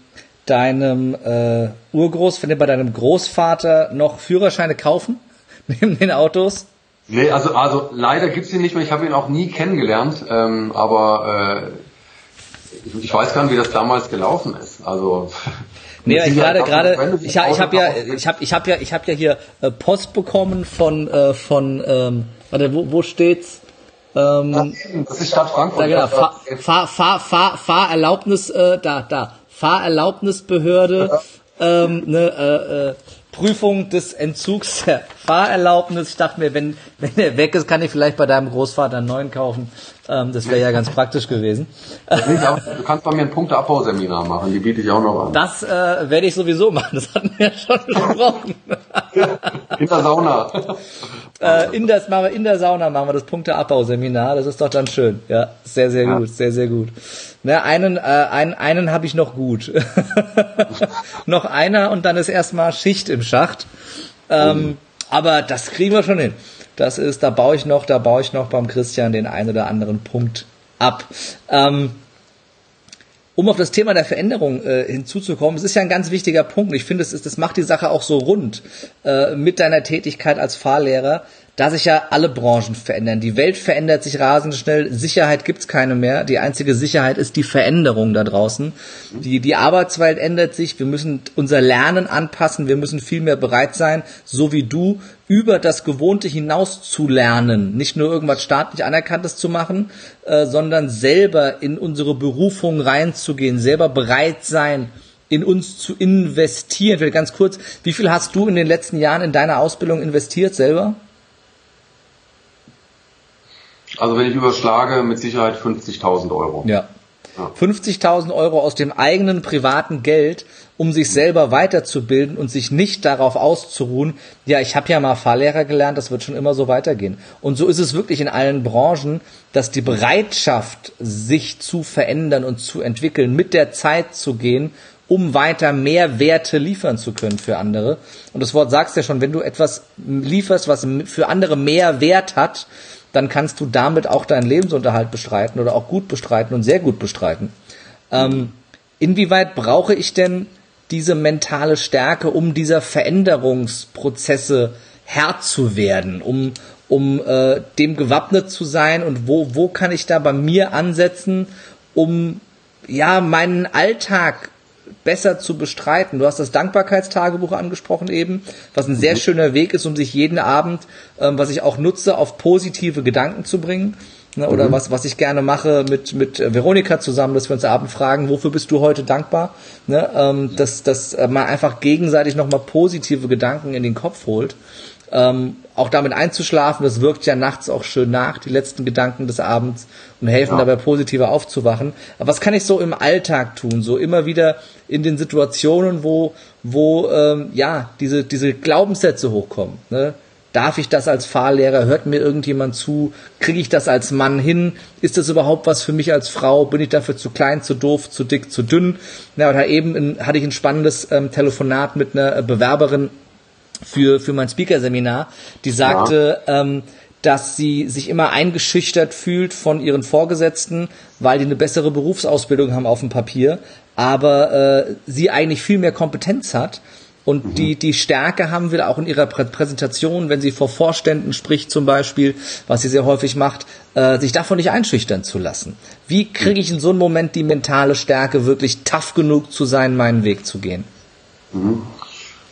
Speaker 1: deinem äh, Urgroß, bei deinem Großvater noch Führerscheine kaufen neben den Autos?
Speaker 2: Nee, also, also leider gibt's ihn nicht mehr. Ich habe ihn auch nie kennengelernt, ähm, aber äh, ich, ich weiß gar nicht, wie das damals gelaufen ist. Also
Speaker 1: Nee, ich gerade gerade ich, ich habe ja ich habe ich habe ja ich habe ja hier äh, Post bekommen von äh, von ähm, warte wo, wo steht's
Speaker 2: ähm, das ist Stadt Frankfurt. Da,
Speaker 1: genau, Fahr, Fahr, Fahr, Fahr, Fahrerlaubnis äh, da da Fahrerlaubnisbehörde ähm, ne, äh, äh, Prüfung des Entzugs der Fahrerlaubnis. Ich dachte mir, wenn, wenn er weg ist, kann ich vielleicht bei deinem Großvater einen neuen kaufen. Ähm, das wäre ja ganz praktisch gewesen.
Speaker 2: du kannst bei mir ein Punkteabbauseminar machen, die biete ich auch noch an.
Speaker 1: Das äh, werde ich sowieso machen, das hatten wir ja schon besprochen.
Speaker 2: in der Sauna.
Speaker 1: Äh, in, das, machen wir, in der Sauna machen wir das Punkteabbauseminar, das ist doch dann schön. Ja, sehr, sehr ja. gut, sehr, sehr gut. Ne, einen äh, einen, einen habe ich noch gut. noch einer und dann ist erstmal Schicht im Schacht. Ähm, oh. Aber das kriegen wir schon hin. Das ist, da baue ich noch, da baue ich noch beim Christian den einen oder anderen Punkt ab. Ähm, um auf das Thema der Veränderung äh, hinzuzukommen, es ist ja ein ganz wichtiger Punkt. Ich finde, es ist, das macht die Sache auch so rund äh, mit deiner Tätigkeit als Fahrlehrer, da sich ja alle Branchen verändern. Die Welt verändert sich rasend schnell. Sicherheit gibt's keine mehr. Die einzige Sicherheit ist die Veränderung da draußen. Die, die Arbeitswelt ändert sich. Wir müssen unser Lernen anpassen. Wir müssen viel mehr bereit sein, so wie du, über das Gewohnte hinaus zu lernen. Nicht nur irgendwas staatlich Anerkanntes zu machen, äh, sondern selber in unsere Berufung reinzugehen, selber bereit sein, in uns zu investieren. Vielleicht ganz kurz, wie viel hast du in den letzten Jahren in deiner Ausbildung investiert selber?
Speaker 2: Also wenn ich überschlage, mit Sicherheit 50.000 Euro.
Speaker 1: Ja. ja. 50.000 Euro aus dem eigenen privaten Geld, um sich selber weiterzubilden und sich nicht darauf auszuruhen, ja, ich habe ja mal Fahrlehrer gelernt, das wird schon immer so weitergehen. Und so ist es wirklich in allen Branchen, dass die Bereitschaft, sich zu verändern und zu entwickeln, mit der Zeit zu gehen, um weiter mehr Werte liefern zu können für andere. Und das Wort sagst ja schon, wenn du etwas lieferst, was für andere mehr Wert hat, dann kannst du damit auch deinen Lebensunterhalt bestreiten oder auch gut bestreiten und sehr gut bestreiten. Ähm, inwieweit brauche ich denn diese mentale Stärke, um dieser Veränderungsprozesse Herr zu werden, um, um äh, dem gewappnet zu sein und wo, wo kann ich da bei mir ansetzen, um ja meinen Alltag besser zu bestreiten. Du hast das Dankbarkeitstagebuch angesprochen eben, was ein sehr mhm. schöner Weg ist, um sich jeden Abend, ähm, was ich auch nutze, auf positive Gedanken zu bringen. Ne, oder mhm. was, was ich gerne mache mit, mit Veronika zusammen, dass wir uns abend fragen, wofür bist du heute dankbar? Ne, ähm, dass, dass man einfach gegenseitig nochmal positive Gedanken in den Kopf holt ähm, auch damit einzuschlafen, das wirkt ja nachts auch schön nach, die letzten Gedanken des Abends und helfen ja. dabei positiver aufzuwachen. Aber was kann ich so im Alltag tun? So immer wieder in den Situationen, wo, wo ähm, ja diese, diese Glaubenssätze hochkommen. Ne? Darf ich das als Fahrlehrer? Hört mir irgendjemand zu? Kriege ich das als Mann hin? Ist das überhaupt was für mich als Frau? Bin ich dafür zu klein, zu doof, zu dick, zu dünn? Ja, oder eben in, hatte ich ein spannendes ähm, Telefonat mit einer Bewerberin für, für mein Speaker-Seminar, die sagte, ja. ähm, dass sie sich immer eingeschüchtert fühlt von ihren Vorgesetzten, weil die eine bessere Berufsausbildung haben auf dem Papier, aber äh, sie eigentlich viel mehr Kompetenz hat und mhm. die, die Stärke haben will, auch in ihrer Präsentation, wenn sie vor Vorständen spricht zum Beispiel, was sie sehr häufig macht, äh, sich davon nicht einschüchtern zu lassen. Wie kriege ich in so einem Moment die mentale Stärke, wirklich tough genug zu sein, meinen Weg zu gehen?
Speaker 2: Mhm.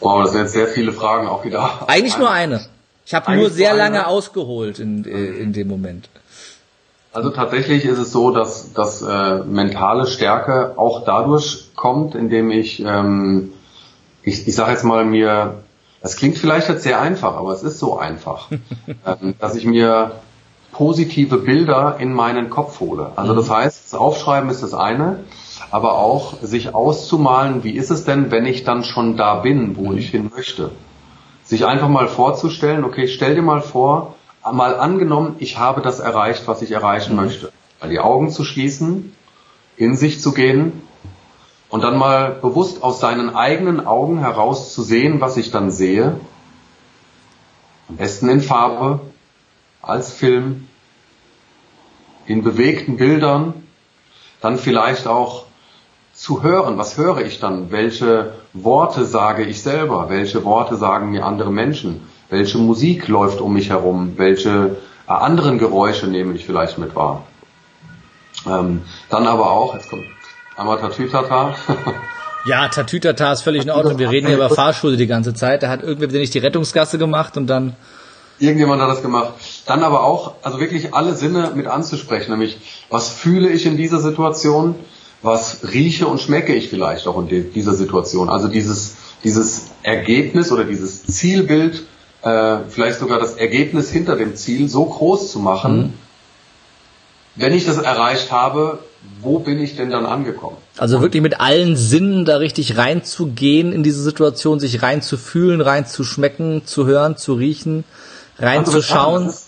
Speaker 2: Wow, das sind jetzt sehr viele Fragen auch wieder.
Speaker 1: Eigentlich nur eine. Ich habe nur sehr lange ausgeholt in, in dem Moment.
Speaker 2: Also tatsächlich ist es so, dass, dass äh, mentale Stärke auch dadurch kommt, indem ich, ähm, ich, ich sage jetzt mal mir, das klingt vielleicht jetzt sehr einfach, aber es ist so einfach, ähm, dass ich mir positive Bilder in meinen Kopf hole. Also das mhm. heißt, das Aufschreiben ist das eine, aber auch sich auszumalen, wie ist es denn, wenn ich dann schon da bin, wo mhm. ich hin möchte. Sich einfach mal vorzustellen, okay, stell dir mal vor, mal angenommen, ich habe das erreicht, was ich erreichen mhm. möchte. Mal die Augen zu schließen, in sich zu gehen und dann mal bewusst aus seinen eigenen Augen heraus zu sehen, was ich dann sehe. Am besten in Farbe, als Film, in bewegten Bildern, dann vielleicht auch zu hören, was höre ich dann, welche Worte sage ich selber, welche Worte sagen mir andere Menschen, welche Musik läuft um mich herum? Welche äh, anderen Geräusche nehme ich vielleicht mit wahr? Ähm, dann aber auch, jetzt kommt einmal Tatütata.
Speaker 1: ja, Tatütata ist völlig in Ordnung. Wir reden hier über Fahrschule die ganze Zeit. Da hat irgendwer nicht die Rettungsgasse gemacht und dann...
Speaker 2: Irgendjemand hat das gemacht. Dann aber auch, also wirklich alle Sinne mit anzusprechen, nämlich was fühle ich in dieser Situation, was rieche und schmecke ich vielleicht auch in dieser Situation. Also dieses, dieses Ergebnis oder dieses Zielbild äh, vielleicht sogar das Ergebnis hinter dem Ziel so groß zu machen, mhm. wenn ich das erreicht habe, wo bin ich denn dann angekommen?
Speaker 1: Also wirklich mit allen Sinnen da richtig reinzugehen in diese Situation, sich reinzufühlen, reinzuschmecken, zu hören, zu riechen, reinzuschauen. Also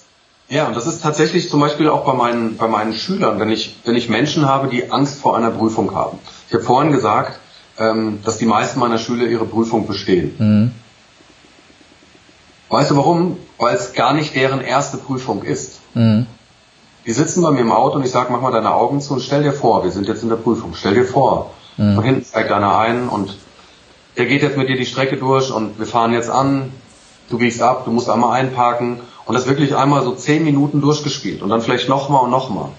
Speaker 2: ja, und das ist tatsächlich zum Beispiel auch bei meinen, bei meinen Schülern, wenn ich, wenn ich Menschen habe, die Angst vor einer Prüfung haben. Ich habe vorhin gesagt, ähm, dass die meisten meiner Schüler ihre Prüfung bestehen. Mhm. Weißt du warum? Weil es gar nicht deren erste Prüfung ist. Mhm. Die sitzen bei mir im Auto und ich sage, mach mal deine Augen zu und stell dir vor, wir sind jetzt in der Prüfung, stell dir vor. Mhm. Von hinten zeigt einer ein und der geht jetzt mit dir die Strecke durch und wir fahren jetzt an, du biegst ab, du musst einmal einparken und das wirklich einmal so zehn Minuten durchgespielt und dann vielleicht nochmal und nochmal.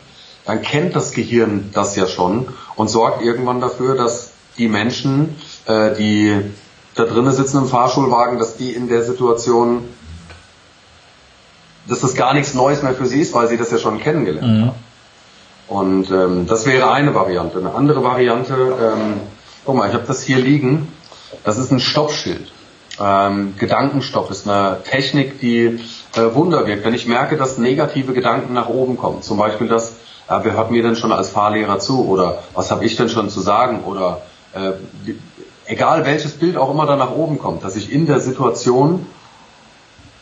Speaker 2: Dann kennt das Gehirn das ja schon und sorgt irgendwann dafür, dass die Menschen, äh, die da drinnen sitzen im Fahrschulwagen, dass die in der Situation, dass das gar nichts Neues mehr für sie ist, weil sie das ja schon kennengelernt mhm. haben. Und ähm, das wäre eine Variante. Eine andere Variante, ähm, guck mal, ich habe das hier liegen. Das ist ein Stoppschild. Ähm, Gedankenstopp ist eine Technik, die äh, Wunder wirkt. Wenn ich merke, dass negative Gedanken nach oben kommen, zum Beispiel das, ja, wer hört mir denn schon als Fahrlehrer zu oder was habe ich denn schon zu sagen oder äh, egal welches Bild auch immer da nach oben kommt, dass ich in der Situation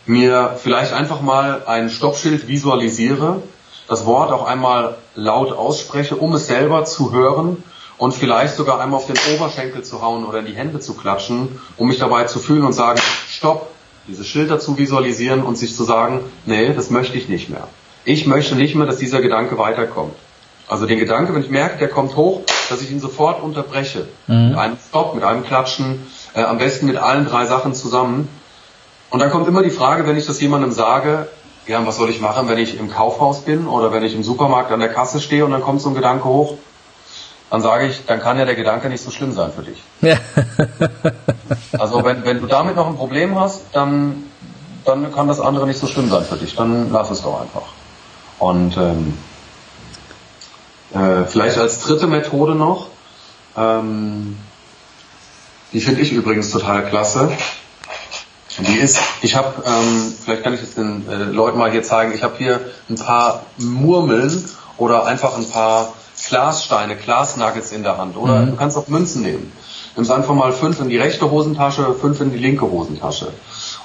Speaker 2: mir vielleicht einfach mal ein Stoppschild visualisiere, das Wort auch einmal laut ausspreche, um es selber zu hören und vielleicht sogar einmal auf den Oberschenkel zu hauen oder in die Hände zu klatschen, um mich dabei zu fühlen und sagen, stopp, dieses Schild dazu visualisieren und sich zu sagen, nee, das möchte ich nicht mehr. Ich möchte nicht mehr, dass dieser Gedanke weiterkommt. Also den Gedanke, wenn ich merke, der kommt hoch, dass ich ihn sofort unterbreche. Mhm. Mit einem Stop, mit einem Klatschen, äh, am besten mit allen drei Sachen zusammen. Und dann kommt immer die Frage, wenn ich das jemandem sage, ja, was soll ich machen, wenn ich im Kaufhaus bin oder wenn ich im Supermarkt an der Kasse stehe und dann kommt so ein Gedanke hoch, dann sage ich, dann kann ja der Gedanke nicht so schlimm sein für dich. Ja. also wenn, wenn du damit noch ein Problem hast, dann, dann kann das andere nicht so schlimm sein für dich. Dann lass es doch einfach. Und ähm, äh, vielleicht als dritte Methode noch, ähm, die finde ich übrigens total klasse. Die ist, ich habe, ähm, vielleicht kann ich es den äh, Leuten mal hier zeigen, ich habe hier ein paar Murmeln oder einfach ein paar Glassteine, Glasnuggets in der Hand. Oder mhm. du kannst auch Münzen nehmen. Nimmst einfach mal fünf in die rechte Hosentasche, fünf in die linke Hosentasche.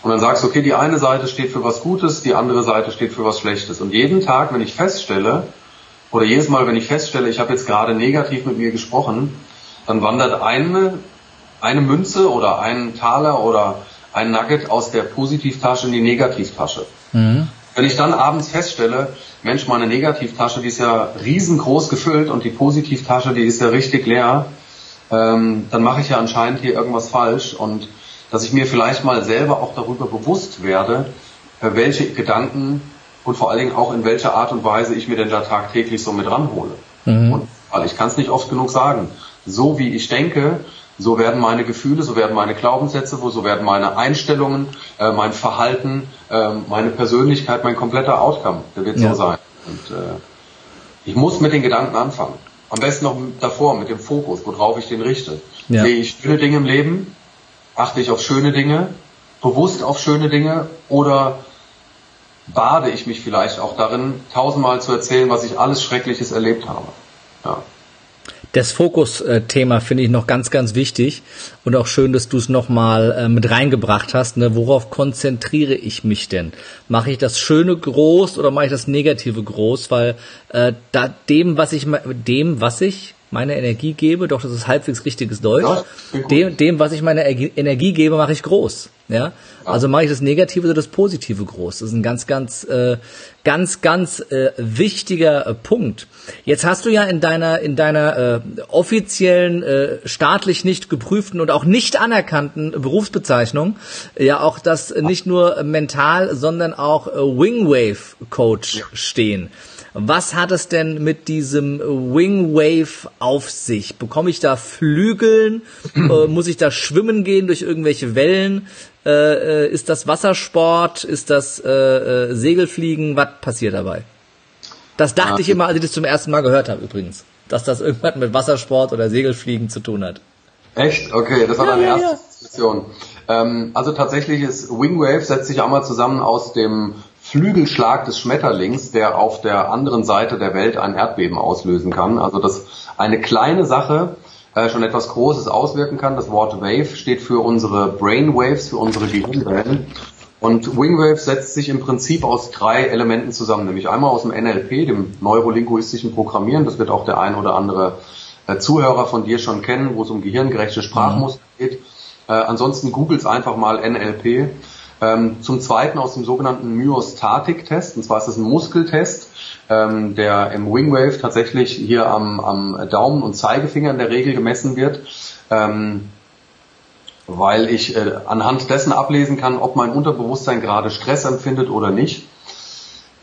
Speaker 2: Und dann sagst du, okay, die eine Seite steht für was Gutes, die andere Seite steht für was Schlechtes. Und jeden Tag, wenn ich feststelle, oder jedes Mal, wenn ich feststelle, ich habe jetzt gerade negativ mit mir gesprochen, dann wandert eine, eine Münze oder ein Taler oder ein Nugget aus der Positivtasche in die Negativtasche. Mhm. Wenn ich dann abends feststelle, Mensch, meine Negativtasche, die ist ja riesengroß gefüllt und die Positivtasche, die ist ja richtig leer, ähm, dann mache ich ja anscheinend hier irgendwas falsch und dass ich mir vielleicht mal selber auch darüber bewusst werde, äh, welche Gedanken und vor allen Dingen auch in welcher Art und Weise ich mir denn da tagtäglich so mit ranhole. Mhm. Und weil ich kann es nicht oft genug sagen. So wie ich denke, so werden meine Gefühle, so werden meine Glaubenssätze, so werden meine Einstellungen, äh, mein Verhalten, äh, meine Persönlichkeit, mein kompletter Outcome, der wird ja. so sein. Und äh, ich muss mit den Gedanken anfangen. Am besten noch davor, mit dem Fokus, worauf ich den richte. Ja. Sehe ich schöne Dinge im Leben? Achte ich auf schöne Dinge? Bewusst auf schöne Dinge? Oder bade ich mich vielleicht auch darin, tausendmal zu erzählen, was ich alles Schreckliches erlebt habe? Ja.
Speaker 1: Das Fokus-Thema finde ich noch ganz, ganz wichtig und auch schön, dass du es nochmal äh, mit reingebracht hast. Ne? Worauf konzentriere ich mich denn? Mache ich das Schöne groß oder mache ich das Negative groß? Weil äh, da dem, was ich dem, was ich meine Energie gebe, doch das ist halbwegs richtiges Deutsch. Ja, dem, dem, was ich meine Energie gebe, mache ich groß. Ja, also mache ich das Negative oder das Positive groß. Das ist ein ganz, ganz, äh, ganz, ganz äh, wichtiger äh, Punkt. Jetzt hast du ja in deiner in deiner äh, offiziellen, äh, staatlich nicht geprüften und auch nicht anerkannten Berufsbezeichnung ja auch das nicht nur mental, sondern auch äh, Wingwave Coach ja. stehen. Was hat es denn mit diesem Wingwave auf sich? Bekomme ich da Flügeln? äh, muss ich da schwimmen gehen durch irgendwelche Wellen? Äh, äh ist das Wassersport? Ist das äh, äh, Segelfliegen? Was passiert dabei? Das dachte ah, ich immer, als ich das zum ersten Mal gehört habe übrigens. Dass das irgendwas mit Wassersport oder Segelfliegen zu tun hat.
Speaker 2: Echt? Okay, das war ja, deine erste ja. Diskussion. Ähm, also tatsächlich ist Wingwave setzt sich einmal zusammen aus dem Flügelschlag des Schmetterlings, der auf der anderen Seite der Welt ein Erdbeben auslösen kann. Also dass eine kleine Sache äh, schon etwas Großes auswirken kann. Das Wort Wave steht für unsere Brainwaves, für unsere Gehirnwellen. Und Wingwave setzt sich im Prinzip aus drei Elementen zusammen, nämlich einmal aus dem NLP, dem neurolinguistischen Programmieren, das wird auch der ein oder andere äh, Zuhörer von dir schon kennen, wo es um gehirngerechte Sprachmuster mhm. geht. Äh, ansonsten googles einfach mal NLP zum Zweiten aus dem sogenannten Myostatik-Test, und zwar ist das ein Muskeltest, ähm, der im Wingwave tatsächlich hier am, am Daumen und Zeigefinger in der Regel gemessen wird, ähm, weil ich äh, anhand dessen ablesen kann, ob mein Unterbewusstsein gerade Stress empfindet oder nicht.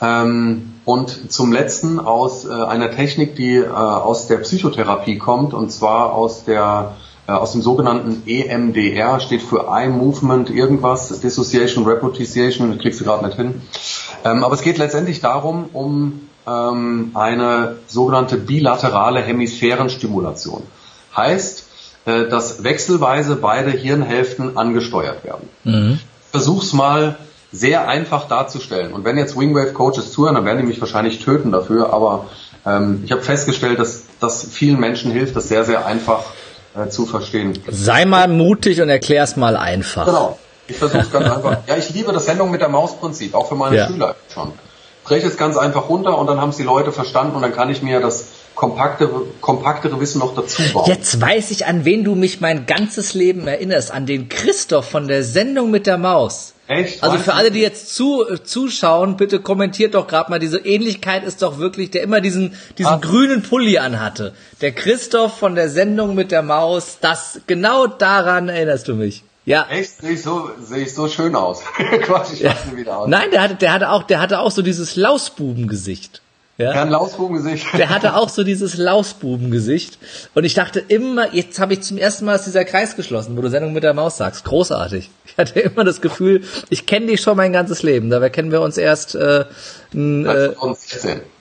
Speaker 2: Ähm, und zum letzten aus äh, einer Technik, die äh, aus der Psychotherapie kommt, und zwar aus der aus dem sogenannten EMDR, steht für Eye Movement irgendwas, Dissociation, Repetition, kriegst du gerade nicht hin. Ähm, aber es geht letztendlich darum, um ähm, eine sogenannte bilaterale Hemisphärenstimulation. Heißt, äh, dass wechselweise beide Hirnhälften angesteuert werden. Mhm. Versuch's mal sehr einfach darzustellen. Und wenn jetzt Wingwave Coaches zuhören, dann werden die mich wahrscheinlich töten dafür, aber ähm, ich habe festgestellt, dass das vielen Menschen hilft, das sehr, sehr einfach äh, zu verstehen.
Speaker 1: Sei mal mutig und erklär's mal einfach.
Speaker 2: Genau. Ich versuche es ganz einfach. Ja, ich liebe das Sendung mit der Mausprinzip, auch für meine ja. Schüler schon. Breche es ganz einfach runter und dann haben es die Leute verstanden und dann kann ich mir das kompaktere, kompaktere Wissen noch dazu bauen.
Speaker 1: Jetzt weiß ich, an wen du mich mein ganzes Leben erinnerst. An den Christoph von der Sendung mit der Maus. Echt? Also für alle, die jetzt zu, äh, zuschauen, bitte kommentiert doch gerade mal, diese Ähnlichkeit ist doch wirklich, der immer diesen, diesen Ach. grünen Pulli anhatte. Der Christoph von der Sendung mit der Maus, das, genau daran erinnerst du mich. Ja.
Speaker 2: Echt? Sehe ich so, sehe ich so schön aus.
Speaker 1: Quatsch, ich ja. wieder aus. Nein, der hatte, der hatte auch, der hatte auch so dieses Lausbubengesicht.
Speaker 2: Ja? Kein Lausbubengesicht.
Speaker 1: Der hatte auch so dieses Lausbubengesicht. Und ich dachte immer, jetzt habe ich zum ersten Mal dieser Kreis geschlossen, wo du Sendung mit der Maus sagst. Großartig. Ich hatte immer das Gefühl, ich kenne dich schon mein ganzes Leben. Dabei kennen wir uns erst äh, ein, äh,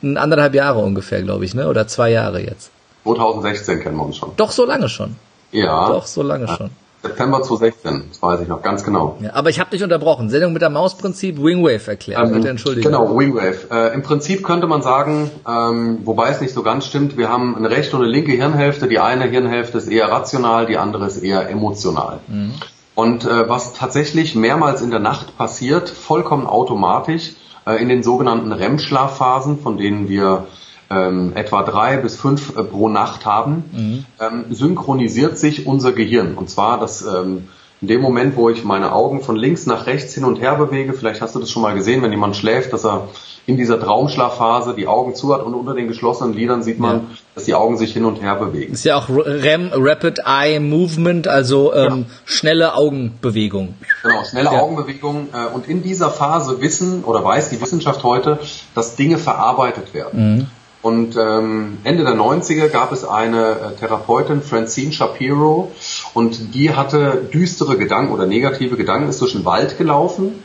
Speaker 1: ein anderthalb Jahre ungefähr, glaube ich, ne? Oder zwei Jahre jetzt.
Speaker 2: 2016 kennen wir uns schon.
Speaker 1: Doch so lange schon.
Speaker 2: Ja.
Speaker 1: Doch so lange schon.
Speaker 2: September 2016, das weiß ich noch ganz genau.
Speaker 1: Ja, aber ich habe dich unterbrochen. Sendung mit der Mausprinzip Wingwave erklärt. Ähm,
Speaker 2: Bitte entschuldigen. Genau, Wingwave. Äh, Im Prinzip könnte man sagen, ähm, wobei es nicht so ganz stimmt, wir haben eine rechte und eine linke Hirnhälfte. Die eine Hirnhälfte ist eher rational, die andere ist eher emotional. Mhm. Und äh, was tatsächlich mehrmals in der Nacht passiert, vollkommen automatisch, äh, in den sogenannten REM-Schlafphasen, von denen wir ähm, etwa drei bis fünf äh, pro Nacht haben, mhm. ähm, synchronisiert sich unser Gehirn. Und zwar, dass ähm, in dem Moment, wo ich meine Augen von links nach rechts hin und her bewege, vielleicht hast du das schon mal gesehen, wenn jemand schläft, dass er in dieser Traumschlafphase die Augen zu hat und unter den geschlossenen Lidern sieht man, ja. dass die Augen sich hin und her bewegen.
Speaker 1: Ist ja auch REM, Rapid Eye Movement, also ähm, ja. schnelle Augenbewegung.
Speaker 2: Genau, schnelle ja. Augenbewegung. Äh, und in dieser Phase wissen oder weiß die Wissenschaft heute, dass Dinge verarbeitet werden. Mhm. Und ähm, Ende der 90er gab es eine äh, Therapeutin, Francine Shapiro, und die hatte düstere Gedanken oder negative Gedanken, ist durch den Wald gelaufen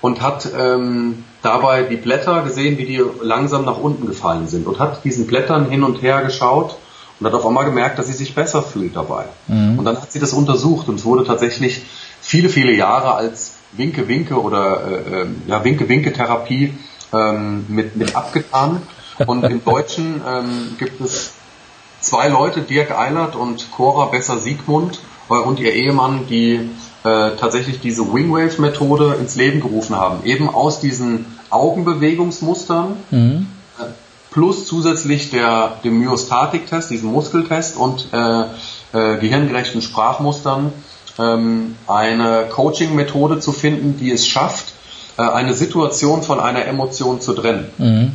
Speaker 2: und hat ähm, dabei die Blätter gesehen, wie die langsam nach unten gefallen sind und hat diesen Blättern hin und her geschaut und hat auf einmal gemerkt, dass sie sich besser fühlt dabei. Mhm. Und dann hat sie das untersucht und es wurde tatsächlich viele, viele Jahre als Winke-Winke oder äh, ähm, ja, Winke-Winke-Therapie ähm, mit, mit abgetan. Und im Deutschen ähm, gibt es zwei Leute, Dirk Eilert und Cora Besser-Siegmund äh, und ihr Ehemann, die äh, tatsächlich diese Wingwave-Methode ins Leben gerufen haben. Eben aus diesen Augenbewegungsmustern mhm. äh, plus zusätzlich der, dem Myostatik-Test, diesem Muskeltest und äh, äh, gehirngerechten Sprachmustern ähm, eine Coaching-Methode zu finden, die es schafft, äh, eine Situation von einer Emotion zu trennen. Mhm.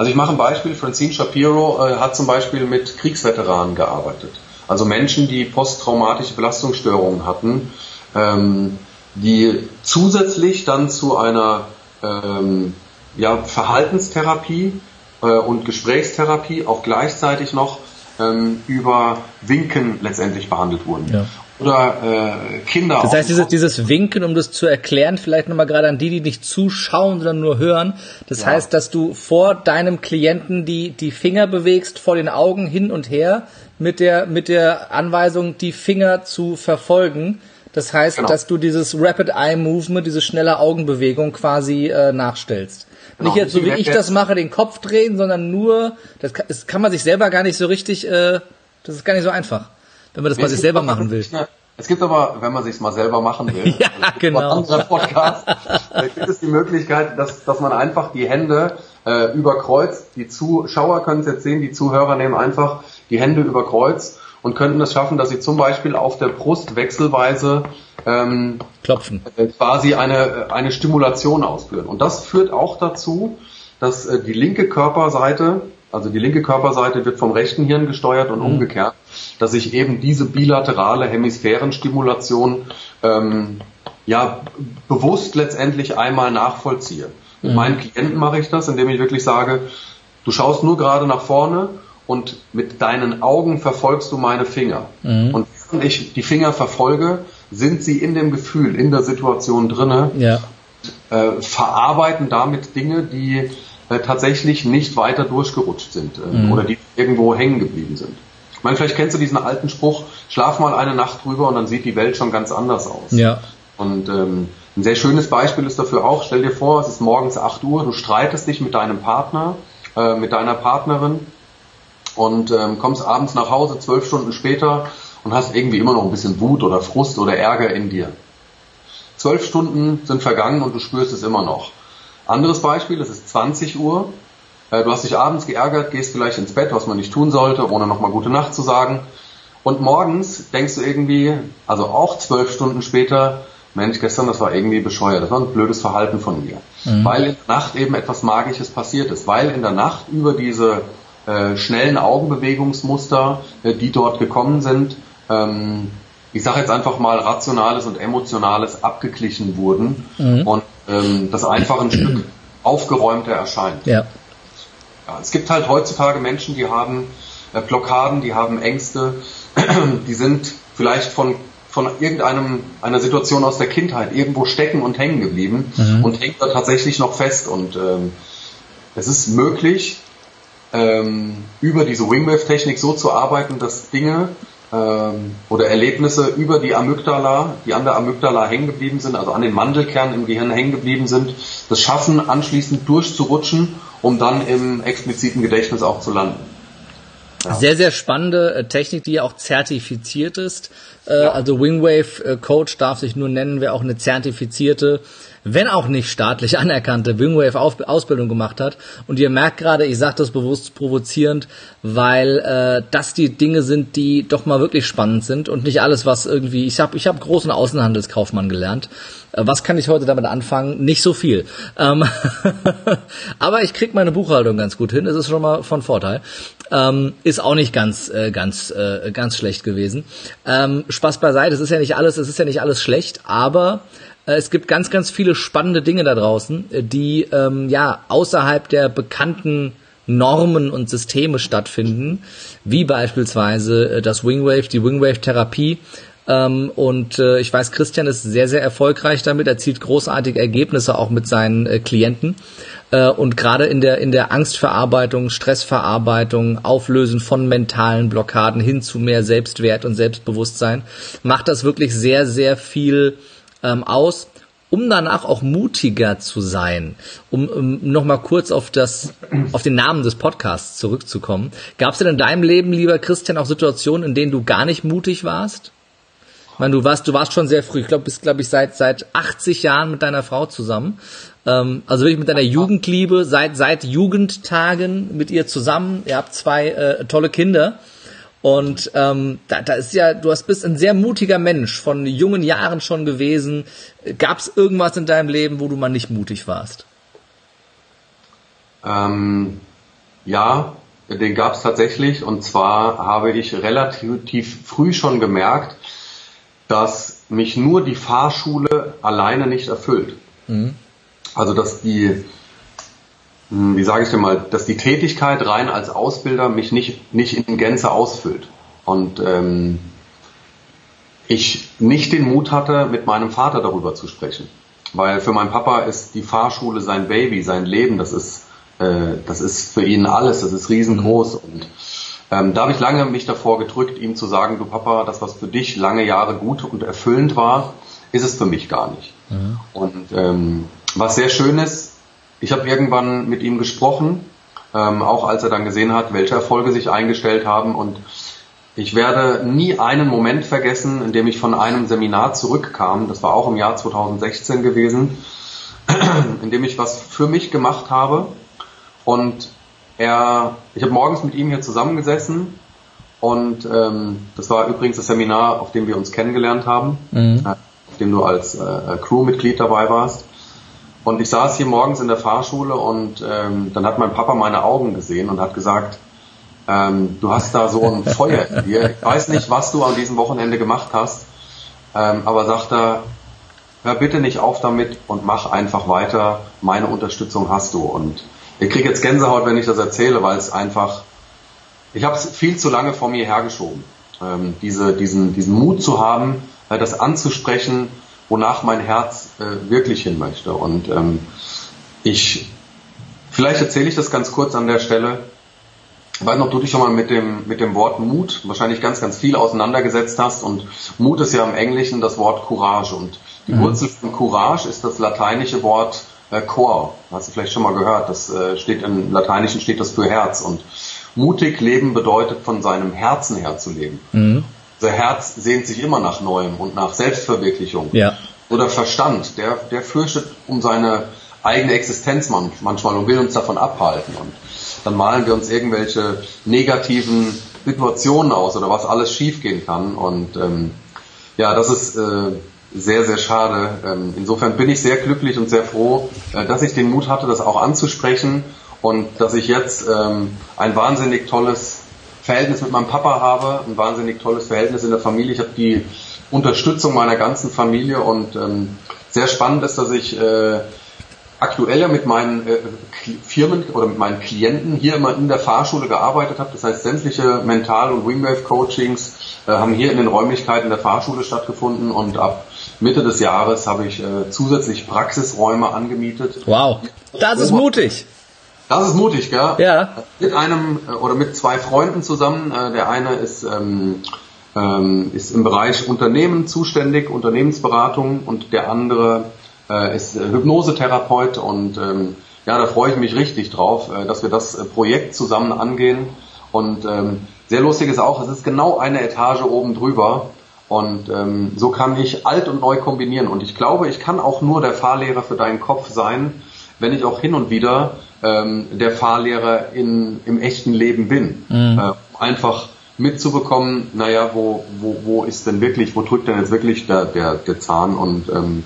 Speaker 2: Also ich mache ein Beispiel, Francine Shapiro äh, hat zum Beispiel mit Kriegsveteranen gearbeitet. Also Menschen, die posttraumatische Belastungsstörungen hatten, ähm, die zusätzlich dann zu einer ähm, ja, Verhaltenstherapie äh, und Gesprächstherapie auch gleichzeitig noch ähm, über Winken letztendlich behandelt wurden. Ja oder äh, Kinder.
Speaker 1: Das heißt, dieses, dieses Winken, um das zu erklären, vielleicht nochmal gerade an die, die nicht zuschauen, sondern nur hören. Das ja. heißt, dass du vor deinem Klienten die, die Finger bewegst, vor den Augen hin und her, mit der, mit der Anweisung, die Finger zu verfolgen. Das heißt, genau. dass du dieses Rapid Eye Movement, diese schnelle Augenbewegung quasi äh, nachstellst. Genau. Nicht jetzt so wie ich das mache, den Kopf drehen, sondern nur, das kann, das kann man sich selber gar nicht so richtig, äh, das ist gar nicht so einfach wenn man das nee, bei sich selber machen will.
Speaker 2: Es gibt aber, wenn man sich mal selber machen will,
Speaker 1: ja, genau.
Speaker 2: andere Podcast, gibt es die Möglichkeit, dass, dass man einfach die Hände äh, überkreuzt. Die Zuschauer können es jetzt sehen, die Zuhörer nehmen einfach die Hände überkreuzt und könnten es schaffen, dass sie zum Beispiel auf der Brust wechselweise ähm,
Speaker 1: klopfen,
Speaker 2: äh, quasi eine eine Stimulation ausführen. Und das führt auch dazu, dass äh, die linke Körperseite, also die linke Körperseite wird vom rechten Hirn gesteuert und mhm. umgekehrt dass ich eben diese bilaterale Hemisphärenstimulation ähm, ja bewusst letztendlich einmal nachvollziehe. Mit mhm. meinen Klienten mache ich das, indem ich wirklich sage, du schaust nur gerade nach vorne und mit deinen Augen verfolgst du meine Finger. Mhm. Und während ich die Finger verfolge, sind sie in dem Gefühl, in der Situation drinne, ja. äh, verarbeiten damit Dinge, die äh, tatsächlich nicht weiter durchgerutscht sind äh, mhm. oder die irgendwo hängen geblieben sind. Ich meine, vielleicht kennst du diesen alten Spruch, schlaf mal eine Nacht drüber und dann sieht die Welt schon ganz anders aus.
Speaker 1: Ja.
Speaker 2: Und ähm, ein sehr schönes Beispiel ist dafür auch, stell dir vor, es ist morgens 8 Uhr, du streitest dich mit deinem Partner, äh, mit deiner Partnerin und ähm, kommst abends nach Hause, zwölf Stunden später und hast irgendwie immer noch ein bisschen Wut oder Frust oder Ärger in dir. Zwölf Stunden sind vergangen und du spürst es immer noch. Anderes Beispiel, es ist 20 Uhr, du hast dich abends geärgert, gehst vielleicht ins Bett, was man nicht tun sollte, ohne nochmal gute Nacht zu sagen. Und morgens denkst du irgendwie, also auch zwölf Stunden später, Mensch, gestern, das war irgendwie bescheuert, das war ein blödes Verhalten von mir. Mhm. Weil in der Nacht eben etwas Magisches passiert ist, weil in der Nacht über diese äh, schnellen Augenbewegungsmuster, äh, die dort gekommen sind, ähm, ich sage jetzt einfach mal Rationales und Emotionales abgeglichen wurden mhm. und ähm, das einfach ein Stück aufgeräumter erscheint.
Speaker 1: Ja.
Speaker 2: Ja, es gibt halt heutzutage Menschen, die haben äh, Blockaden, die haben Ängste, die sind vielleicht von von irgendeinem einer Situation aus der Kindheit irgendwo stecken und hängen geblieben mhm. und hängt da tatsächlich noch fest. Und ähm, es ist möglich, ähm, über diese Wingwave-Technik so zu arbeiten, dass Dinge ähm, oder Erlebnisse über die Amygdala, die an der Amygdala hängen geblieben sind, also an den Mandelkern im Gehirn hängen geblieben sind, das schaffen, anschließend durchzurutschen um dann im expliziten Gedächtnis auch zu landen.
Speaker 1: Ja. Sehr, sehr spannende äh, Technik, die ja auch zertifiziert ist. Äh, ja. Also Wingwave äh, Coach darf sich nur nennen, wer auch eine zertifizierte wenn auch nicht staatlich anerkannte Wingwave-Ausbildung gemacht hat. Und ihr merkt gerade, ich sage das bewusst provozierend, weil äh, das die Dinge sind, die doch mal wirklich spannend sind und nicht alles, was irgendwie, ich habe ich hab großen Außenhandelskaufmann gelernt. Äh, was kann ich heute damit anfangen? Nicht so viel. Ähm Aber ich krieg meine Buchhaltung ganz gut hin, das ist schon mal von Vorteil. Ähm, ist auch nicht ganz, äh, ganz, äh, ganz schlecht gewesen. Ähm, Spaß beiseite, es ist ja nicht alles, es ist ja nicht alles schlecht, aber es gibt ganz, ganz viele spannende Dinge da draußen, äh, die ähm, ja außerhalb der bekannten Normen und Systeme stattfinden, wie beispielsweise äh, das Wingwave, die Wingwave-Therapie. Ähm, und äh, ich weiß, Christian ist sehr, sehr erfolgreich damit, erzielt großartige Ergebnisse auch mit seinen äh, Klienten. Äh, und gerade in der, in der Angstverarbeitung, Stressverarbeitung, Auflösen von mentalen Blockaden hin zu mehr Selbstwert und Selbstbewusstsein, macht das wirklich sehr, sehr viel ähm, aus um danach auch mutiger zu sein, um, um nochmal kurz auf das, auf den Namen des Podcasts zurückzukommen. Gab es denn in deinem Leben, lieber Christian, auch Situationen, in denen du gar nicht mutig warst? Ich meine, du warst, du warst schon sehr früh. Ich glaube, bist, glaube ich, seit seit 80 Jahren mit deiner Frau zusammen. Ähm, also wirklich mit deiner Jugendliebe, seit seit Jugendtagen mit ihr zusammen. Ihr habt zwei äh, tolle Kinder. Und ähm, da, da ist ja, du hast bist ein sehr mutiger Mensch, von jungen Jahren schon gewesen. Gab es irgendwas in deinem Leben, wo du mal nicht mutig warst?
Speaker 2: Ähm, ja, den gab es tatsächlich. Und zwar habe ich relativ früh schon gemerkt, dass mich nur die Fahrschule alleine nicht erfüllt. Mhm. Also dass die wie sage ich denn mal, dass die Tätigkeit rein als Ausbilder mich nicht, nicht in Gänze ausfüllt. Und ähm, ich nicht den Mut hatte, mit meinem Vater darüber zu sprechen. Weil für meinen Papa ist die Fahrschule sein Baby, sein Leben, das ist, äh, das ist für ihn alles, das ist riesengroß. Und ähm, da habe ich lange mich davor gedrückt, ihm zu sagen, du Papa, das, was für dich lange Jahre gut und erfüllend war, ist es für mich gar nicht. Mhm. Und ähm, was sehr schön ist, ich habe irgendwann mit ihm gesprochen, ähm, auch als er dann gesehen hat, welche Erfolge sich eingestellt haben. Und ich werde nie einen Moment vergessen, in dem ich von einem Seminar zurückkam. Das war auch im Jahr 2016 gewesen, in dem ich was für mich gemacht habe. Und er, ich habe morgens mit ihm hier zusammengesessen und ähm, das war übrigens das Seminar, auf dem wir uns kennengelernt haben, mhm. auf dem du als äh, Crewmitglied dabei warst. Und ich saß hier morgens in der Fahrschule und ähm, dann hat mein Papa meine Augen gesehen und hat gesagt, ähm, du hast da so ein Feuer in dir. Ich weiß nicht, was du an diesem Wochenende gemacht hast, ähm, aber sagt er, hör bitte nicht auf damit und mach einfach weiter. Meine Unterstützung hast du. Und ich kriege jetzt Gänsehaut, wenn ich das erzähle, weil es einfach, ich habe es viel zu lange vor mir hergeschoben. Ähm, diese, diesen, diesen Mut zu haben, äh, das anzusprechen, wonach mein Herz äh, wirklich hin möchte. Und ähm, ich, vielleicht erzähle ich das ganz kurz an der Stelle. Ich weiß noch, du dich schon mal mit dem, mit dem Wort Mut wahrscheinlich ganz, ganz viel auseinandergesetzt hast. Und Mut ist ja im Englischen das Wort Courage. Und die mhm. Wurzel von Courage ist das lateinische Wort äh, Cor. Hast du vielleicht schon mal gehört. Das äh, steht im Lateinischen steht das für Herz. Und mutig leben bedeutet von seinem Herzen her zu leben. Mhm. Unser Herz sehnt sich immer nach Neuem und nach Selbstverwirklichung. Ja. Oder Verstand, der, der fürchtet um seine eigene Existenz manchmal und will uns davon abhalten. Und dann malen wir uns irgendwelche negativen Situationen aus oder was alles schiefgehen kann. Und ähm, ja, das ist äh, sehr, sehr schade. Ähm, insofern bin ich sehr glücklich und sehr froh, äh, dass ich den Mut hatte, das auch anzusprechen und dass ich jetzt ähm, ein wahnsinnig tolles Verhältnis mit meinem Papa habe, ein wahnsinnig tolles Verhältnis in der Familie. Ich habe die Unterstützung meiner ganzen Familie und ähm, sehr spannend ist, dass ich äh, aktuell ja mit meinen äh, Firmen oder mit meinen Klienten hier immer in der Fahrschule gearbeitet habe. Das heißt, sämtliche Mental- und Wingwave-Coachings äh, haben hier in den Räumlichkeiten der Fahrschule stattgefunden und ab Mitte des Jahres habe ich äh, zusätzlich Praxisräume angemietet.
Speaker 1: Wow, das ist mutig.
Speaker 2: Das ist mutig, gell?
Speaker 1: Ja.
Speaker 2: Mit einem äh, oder mit zwei Freunden zusammen. Äh, der eine ist, ähm, ähm, ist im Bereich Unternehmen zuständig, Unternehmensberatung und der andere äh, ist Hypnosetherapeut und ähm, ja, da freue ich mich richtig drauf, äh, dass wir das äh, Projekt zusammen angehen. Und ähm, sehr lustig ist auch, es ist genau eine Etage oben drüber Und ähm, so kann ich alt und neu kombinieren. Und ich glaube, ich kann auch nur der Fahrlehrer für deinen Kopf sein, wenn ich auch hin und wieder ähm, der Fahrlehrer in, im echten Leben bin. Mhm. Äh, einfach mitzubekommen, naja, wo, wo, wo ist denn wirklich, wo drückt denn jetzt wirklich der, der, der Zahn und ähm,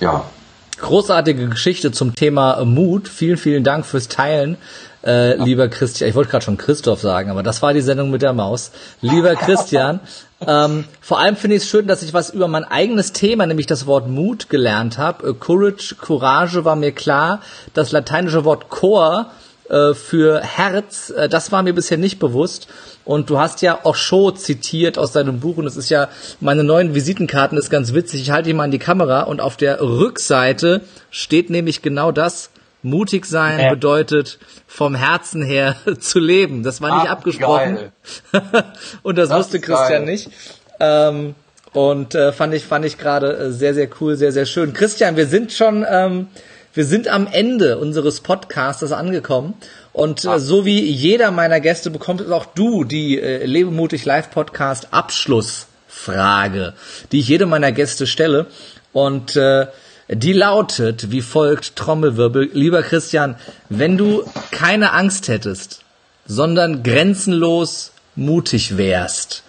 Speaker 2: ja.
Speaker 1: Großartige Geschichte zum Thema Mut. Vielen, vielen Dank fürs Teilen. Äh, ja. lieber Christian, ich wollte gerade schon Christoph sagen, aber das war die Sendung mit der Maus. Lieber Christian, ähm, vor allem finde ich es schön, dass ich was über mein eigenes Thema, nämlich das Wort Mut, gelernt habe. Äh, Courage, Courage war mir klar. Das lateinische Wort Cor äh, für Herz, äh, das war mir bisher nicht bewusst. Und du hast ja Osho zitiert aus deinem Buch und es ist ja, meine neuen Visitenkarten ist ganz witzig. Ich halte die mal in die Kamera und auf der Rückseite steht nämlich genau das. Mutig sein äh. bedeutet vom Herzen her zu leben. Das war nicht Ach, abgesprochen. und das, das wusste Christian geil. nicht. Ähm, und äh, fand ich fand ich gerade äh, sehr sehr cool, sehr sehr schön. Christian, wir sind schon ähm, wir sind am Ende unseres Podcasts angekommen und äh, so wie jeder meiner Gäste bekommt auch du die äh, Lebemutig Live Podcast Abschlussfrage, die ich jedem meiner Gäste stelle. Und äh, die lautet wie folgt, Trommelwirbel. Lieber Christian, wenn du keine Angst hättest, sondern grenzenlos mutig wärst,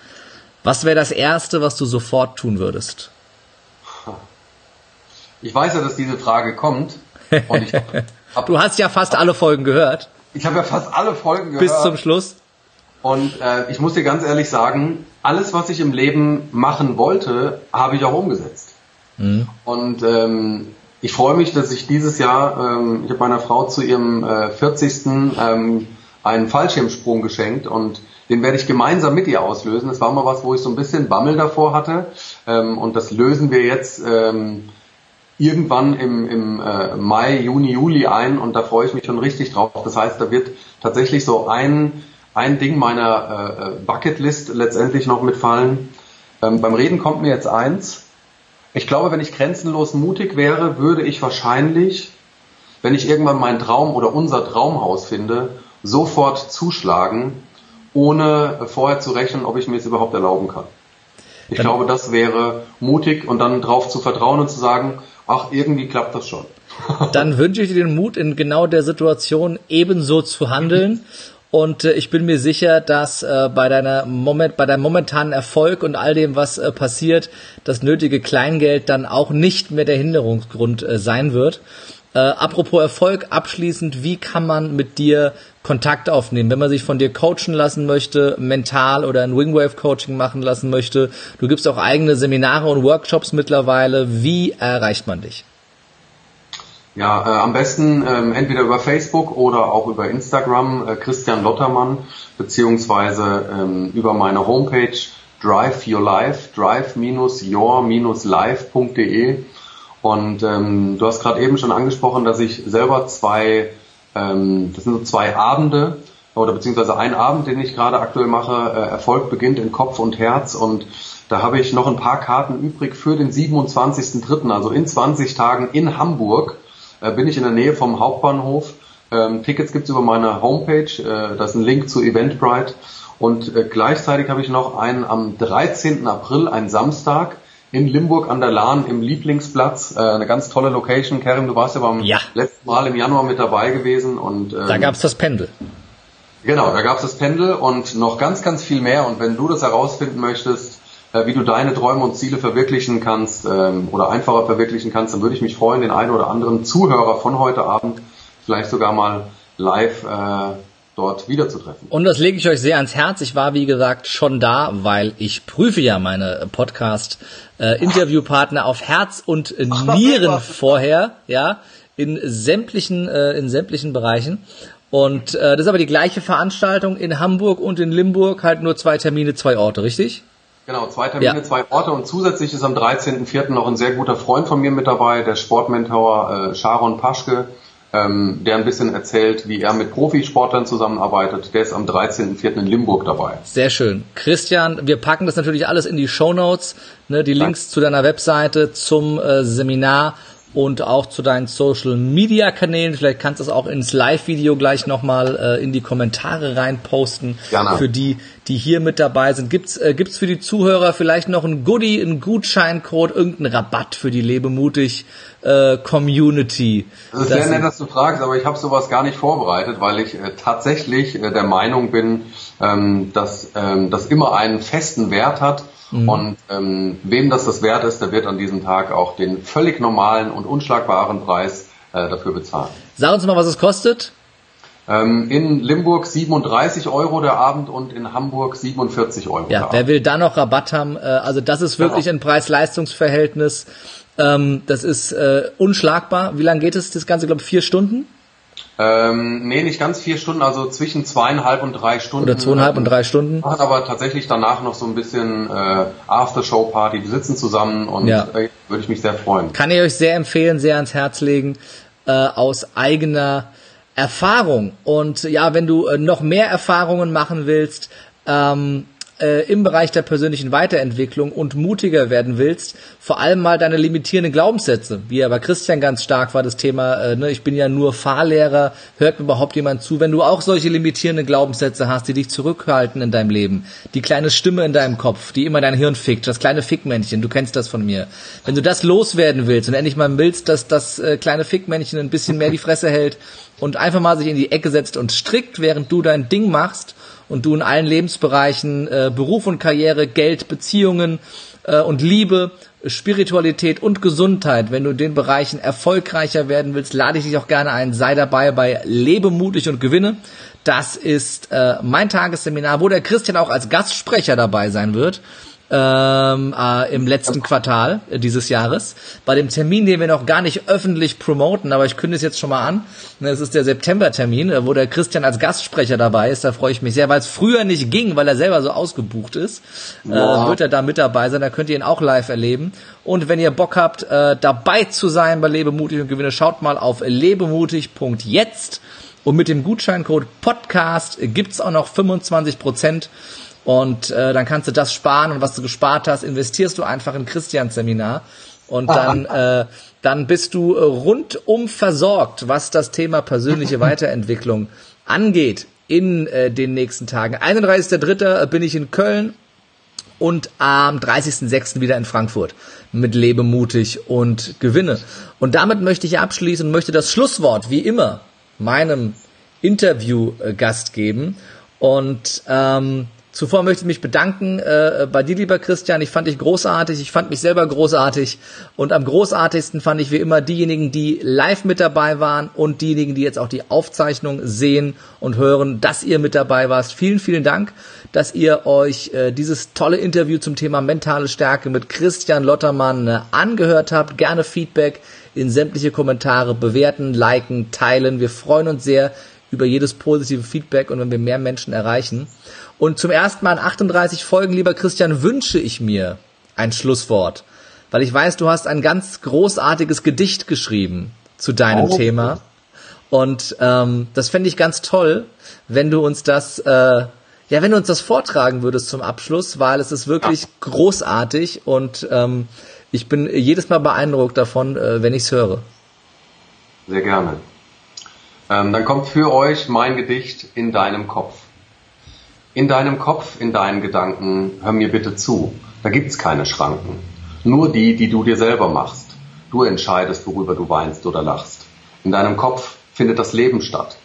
Speaker 1: was wäre das Erste, was du sofort tun würdest?
Speaker 2: Ich weiß ja, dass diese Frage kommt.
Speaker 1: du hast ja fast alle Folgen gehört.
Speaker 2: Ich habe ja fast alle Folgen gehört.
Speaker 1: Bis zum Schluss.
Speaker 2: Und äh, ich muss dir ganz ehrlich sagen, alles, was ich im Leben machen wollte, habe ich auch umgesetzt. Mhm. Und ähm, ich freue mich, dass ich dieses Jahr, ähm, ich habe meiner Frau zu ihrem äh, 40. Ähm, einen Fallschirmsprung geschenkt und den werde ich gemeinsam mit ihr auslösen. Das war mal was, wo ich so ein bisschen Bammel davor hatte. Ähm, und das lösen wir jetzt ähm, irgendwann im, im äh, Mai, Juni, Juli ein und da freue ich mich schon richtig drauf. Das heißt, da wird tatsächlich so ein, ein Ding meiner äh, äh, Bucketlist letztendlich noch mitfallen. Ähm, beim Reden kommt mir jetzt eins. Ich glaube, wenn ich grenzenlos mutig wäre, würde ich wahrscheinlich, wenn ich irgendwann meinen Traum oder unser Traumhaus finde, sofort zuschlagen, ohne vorher zu rechnen, ob ich mir es überhaupt erlauben kann. Ich dann glaube, das wäre mutig und dann drauf zu vertrauen und zu sagen, ach, irgendwie klappt das schon.
Speaker 1: Dann wünsche ich dir den Mut, in genau der Situation ebenso zu handeln. Und äh, ich bin mir sicher, dass äh, bei deiner Moment, bei deinem momentanen Erfolg und all dem, was äh, passiert, das nötige Kleingeld dann auch nicht mehr der Hinderungsgrund äh, sein wird. Äh, apropos Erfolg, abschließend, wie kann man mit dir Kontakt aufnehmen, wenn man sich von dir coachen lassen möchte, mental oder ein Wingwave Coaching machen lassen möchte? Du gibst auch eigene Seminare und Workshops mittlerweile. Wie erreicht man dich?
Speaker 2: Ja, äh, am besten ähm, entweder über Facebook oder auch über Instagram, äh, Christian Lottermann, beziehungsweise ähm, über meine Homepage Drive Your Life, drive-your-life.de und ähm, du hast gerade eben schon angesprochen, dass ich selber zwei, ähm, das sind so zwei Abende oder beziehungsweise ein Abend, den ich gerade aktuell mache, äh, Erfolg beginnt in Kopf und Herz und da habe ich noch ein paar Karten übrig für den 27.03., also in 20 Tagen in Hamburg, äh, bin ich in der Nähe vom Hauptbahnhof. Ähm, Tickets gibt's über meine Homepage, äh, da ist ein Link zu Eventbrite und äh, gleichzeitig habe ich noch einen am 13. April, ein Samstag, in Limburg an der Lahn im Lieblingsplatz. Äh, eine ganz tolle Location. Karim, du warst ja beim ja. letzten Mal im Januar mit dabei gewesen. und ähm,
Speaker 1: Da gab's das Pendel.
Speaker 2: Genau, da gab's das Pendel und noch ganz, ganz viel mehr. Und wenn du das herausfinden möchtest, wie du deine Träume und Ziele verwirklichen kannst ähm, oder einfacher verwirklichen kannst, dann würde ich mich freuen, den einen oder anderen Zuhörer von heute Abend vielleicht sogar mal live äh, dort wiederzutreffen.
Speaker 1: Und das lege ich euch sehr ans Herz. Ich war, wie gesagt, schon da, weil ich prüfe ja meine Podcast-Interviewpartner äh, auf Herz und Ach, Nieren vorher, ja, in sämtlichen, äh, in sämtlichen Bereichen. Und äh, das ist aber die gleiche Veranstaltung in Hamburg und in Limburg, halt nur zwei Termine, zwei Orte, richtig?
Speaker 2: Genau, zwei Termine, ja. zwei Orte und zusätzlich ist am 13.04. noch ein sehr guter Freund von mir mit dabei, der Sportmentor äh, Sharon Paschke ähm, der ein bisschen erzählt, wie er mit Profisportlern zusammenarbeitet. Der ist am 13.04. in Limburg dabei.
Speaker 1: Sehr schön. Christian, wir packen das natürlich alles in die Show Notes, ne, die Links Danke. zu deiner Webseite, zum äh, Seminar und auch zu deinen Social Media Kanälen. Vielleicht kannst du es auch ins Live-Video gleich nochmal äh, in die Kommentare reinposten. Gerne. Für die, die hier mit dabei sind. Gibt's äh, gibt's für die Zuhörer vielleicht noch ein Goodie, einen Gutscheincode, irgendeinen Rabatt für die Lebemutig äh, Community?
Speaker 2: Das ist sehr nett, dass du fragst, aber ich habe sowas gar nicht vorbereitet, weil ich äh, tatsächlich äh, der Meinung bin, ähm, dass ähm, das immer einen festen Wert hat. Mhm. Und ähm, wem das das wert ist, der wird an diesem Tag auch den völlig normalen und unschlagbaren Preis äh, dafür bezahlen.
Speaker 1: Sag uns mal, was es kostet.
Speaker 2: Ähm, in Limburg 37 Euro der Abend und in Hamburg 47 Euro.
Speaker 1: Ja, wer will da noch Rabatt haben? Äh, also das ist wirklich genau. ein Preis-Leistungs-Verhältnis. Ähm, das ist äh, unschlagbar. Wie lange geht es das Ganze? Ich glaube vier Stunden.
Speaker 2: Ähm, nee, nicht ganz vier Stunden, also zwischen zweieinhalb und drei Stunden.
Speaker 1: Oder zweieinhalb und drei Stunden.
Speaker 2: Hat aber tatsächlich danach noch so ein bisschen äh, After-Show-Party. Wir sitzen zusammen und ja. äh, würde ich mich sehr freuen.
Speaker 1: Kann ich euch sehr empfehlen, sehr ans Herz legen, äh, aus eigener Erfahrung. Und ja, wenn du äh, noch mehr Erfahrungen machen willst, ähm, äh, im Bereich der persönlichen Weiterentwicklung und mutiger werden willst, vor allem mal deine limitierenden Glaubenssätze, wie ja bei Christian ganz stark war das Thema, äh, ne, ich bin ja nur Fahrlehrer, hört mir überhaupt jemand zu, wenn du auch solche limitierenden Glaubenssätze hast, die dich zurückhalten in deinem Leben, die kleine Stimme in deinem Kopf, die immer dein Hirn fickt, das kleine Fickmännchen, du kennst das von mir. Wenn du das loswerden willst und endlich mal willst, dass das äh, kleine Fickmännchen ein bisschen mehr die Fresse hält und einfach mal sich in die Ecke setzt und strickt, während du dein Ding machst und du in allen Lebensbereichen äh, Beruf und Karriere, Geld, Beziehungen äh, und Liebe, Spiritualität und Gesundheit, wenn du in den Bereichen erfolgreicher werden willst, lade ich dich auch gerne ein. Sei dabei bei Lebe mutig und gewinne. Das ist äh, mein Tagesseminar, wo der Christian auch als Gastsprecher dabei sein wird ähm, äh, im letzten Quartal dieses Jahres. Bei dem Termin, den wir noch gar nicht öffentlich promoten, aber ich kündige es jetzt schon mal an. Das ist der September-Termin, äh, wo der Christian als Gastsprecher dabei ist. Da freue ich mich sehr, weil es früher nicht ging, weil er selber so ausgebucht ist. Äh, wird er da mit dabei sein. Da könnt ihr ihn auch live erleben. Und wenn ihr Bock habt, äh, dabei zu sein bei Lebemutig und Gewinne, schaut mal auf lebemutig.jetzt. Und mit dem Gutscheincode Podcast gibt's auch noch 25 Prozent und äh, dann kannst du das sparen und was du gespart hast, investierst du einfach in Christians Seminar. Und dann, äh, dann bist du äh, rundum versorgt, was das Thema persönliche Weiterentwicklung angeht in äh, den nächsten Tagen. 31.3. bin ich in Köln und am 30.06. wieder in Frankfurt mit Lebe mutig und Gewinne. Und damit möchte ich abschließen und möchte das Schlusswort, wie immer, meinem Interviewgast geben. Und ähm, Zuvor möchte ich mich bedanken äh, bei dir, lieber Christian. Ich fand dich großartig. Ich fand mich selber großartig. Und am großartigsten fand ich wie immer diejenigen, die live mit dabei waren und diejenigen, die jetzt auch die Aufzeichnung sehen und hören, dass ihr mit dabei warst. Vielen, vielen Dank, dass ihr euch äh, dieses tolle Interview zum Thema mentale Stärke mit Christian Lottermann äh, angehört habt. Gerne Feedback in sämtliche Kommentare bewerten, liken, teilen. Wir freuen uns sehr über jedes positive Feedback und wenn wir mehr Menschen erreichen. Und zum ersten Mal in 38 Folgen, lieber Christian, wünsche ich mir ein Schlusswort. Weil ich weiß, du hast ein ganz großartiges Gedicht geschrieben zu deinem oh. Thema. Und ähm, das fände ich ganz toll, wenn du uns das, äh, ja, wenn du uns das vortragen würdest zum Abschluss, weil es ist wirklich großartig und ähm, ich bin jedes Mal beeindruckt davon, äh, wenn ich es höre.
Speaker 2: Sehr gerne. Ähm, dann kommt für euch mein Gedicht in deinem Kopf. In deinem Kopf, in deinen Gedanken, hör mir bitte zu. Da gibt's keine Schranken. Nur die, die du dir selber machst. Du entscheidest, worüber du weinst oder lachst. In deinem Kopf findet das Leben statt.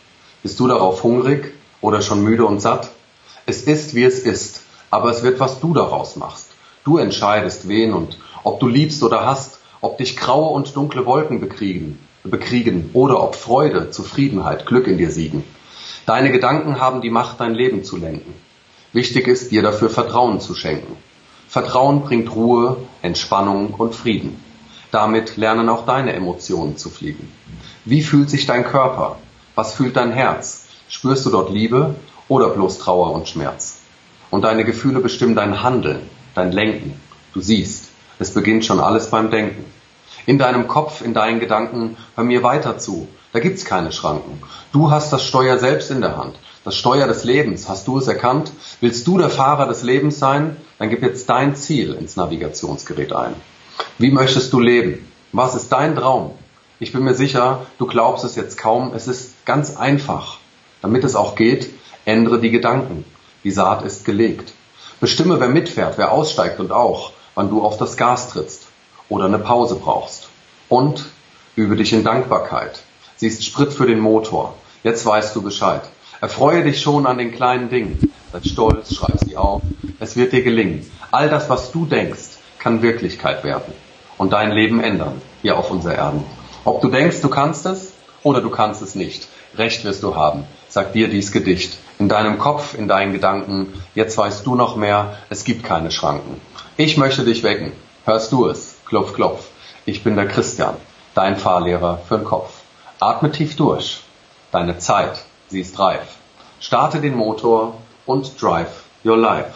Speaker 2: Bist du darauf hungrig oder schon müde und satt? Es ist, wie es ist, aber es wird, was du daraus machst. Du entscheidest, wen und ob du liebst oder hast, ob dich graue und dunkle Wolken bekriegen, bekriegen oder ob Freude, Zufriedenheit, Glück in dir siegen. Deine Gedanken haben die Macht, dein Leben zu lenken. Wichtig ist, dir dafür Vertrauen zu schenken. Vertrauen bringt Ruhe, Entspannung und Frieden. Damit lernen auch deine Emotionen zu fliegen. Wie fühlt sich dein Körper? Was fühlt dein Herz? Spürst du dort Liebe oder bloß Trauer und Schmerz? Und deine Gefühle bestimmen dein Handeln, dein Lenken. Du siehst, es beginnt schon alles beim Denken. In deinem Kopf, in deinen Gedanken, hör mir weiter zu. Da gibt's keine Schranken. Du hast das Steuer selbst in der Hand. Das Steuer des Lebens. Hast du es erkannt? Willst du der Fahrer des Lebens sein? Dann gib jetzt dein Ziel ins Navigationsgerät ein. Wie möchtest du leben? Was ist dein Traum? Ich bin mir sicher, du glaubst es jetzt kaum. Es ist ganz einfach. Damit es auch geht, ändere die Gedanken. Die Saat ist gelegt. Bestimme, wer mitfährt, wer aussteigt und auch, wann du auf das Gas trittst oder eine Pause brauchst. Und übe dich in Dankbarkeit. Sie ist Sprit für den Motor. Jetzt weißt du Bescheid. Erfreue dich schon an den kleinen Dingen. Sei stolz, schreib sie auf. Es wird dir gelingen. All das, was du denkst, kann Wirklichkeit werden und dein Leben ändern hier auf unserer Erden. Ob du denkst, du kannst es oder du kannst es nicht. Recht wirst du haben, sagt dir dies Gedicht. In deinem Kopf, in deinen Gedanken, jetzt weißt du noch mehr, es gibt keine Schranken. Ich möchte dich wecken. Hörst du es? Klopf, klopf. Ich bin der Christian, dein Fahrlehrer für den Kopf. Atme tief durch. Deine Zeit, sie ist reif. Starte den Motor und drive your life.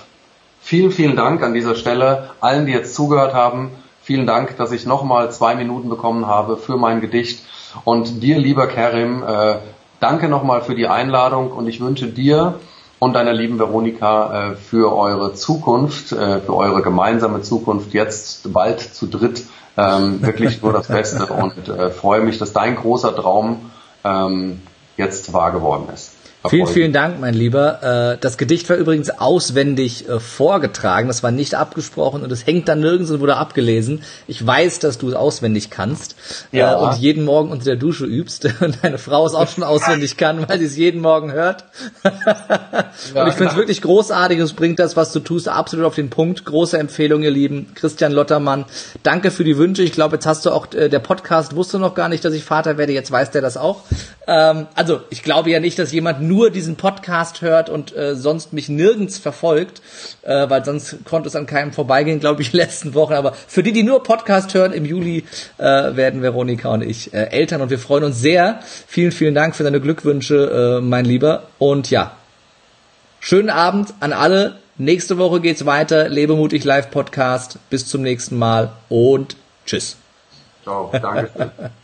Speaker 2: Vielen, vielen Dank an dieser Stelle allen, die jetzt zugehört haben. Vielen Dank, dass ich nochmal zwei Minuten bekommen habe für mein Gedicht. Und dir, lieber Kerim, äh, danke nochmal für die Einladung und ich wünsche dir und deiner lieben Veronika äh, für eure Zukunft, äh, für eure gemeinsame Zukunft jetzt bald zu dritt ähm, wirklich nur das Beste und äh, freue mich, dass dein großer Traum ähm, jetzt wahr geworden ist.
Speaker 1: Vielen, vielen Dank, mein Lieber. Äh, das Gedicht war übrigens auswendig äh, vorgetragen. Das war nicht abgesprochen und es hängt dann nirgends und wurde abgelesen. Ich weiß, dass du es auswendig kannst äh, ja. und jeden Morgen unter der Dusche übst. Und deine Frau es auch schon auswendig kann, weil sie es jeden Morgen hört. und ich finde es wirklich großartig. Es bringt das, was du tust, absolut auf den Punkt. Große Empfehlung, ihr Lieben. Christian Lottermann, danke für die Wünsche. Ich glaube, jetzt hast du auch, der Podcast wusste noch gar nicht, dass ich Vater werde. Jetzt weiß der das auch. Ähm, also, ich glaube ja nicht, dass jemand nur diesen Podcast hört und äh, sonst mich nirgends verfolgt, äh, weil sonst konnte es an keinem vorbeigehen, glaube ich, letzten Wochen. Aber für die, die nur Podcast hören, im Juli äh, werden Veronika und ich äh, Eltern und wir freuen uns sehr. Vielen, vielen Dank für deine Glückwünsche, äh, mein Lieber. Und ja, schönen Abend an alle. Nächste Woche geht's weiter. Lebemutig Live Podcast. Bis zum nächsten Mal und tschüss. Ciao, danke.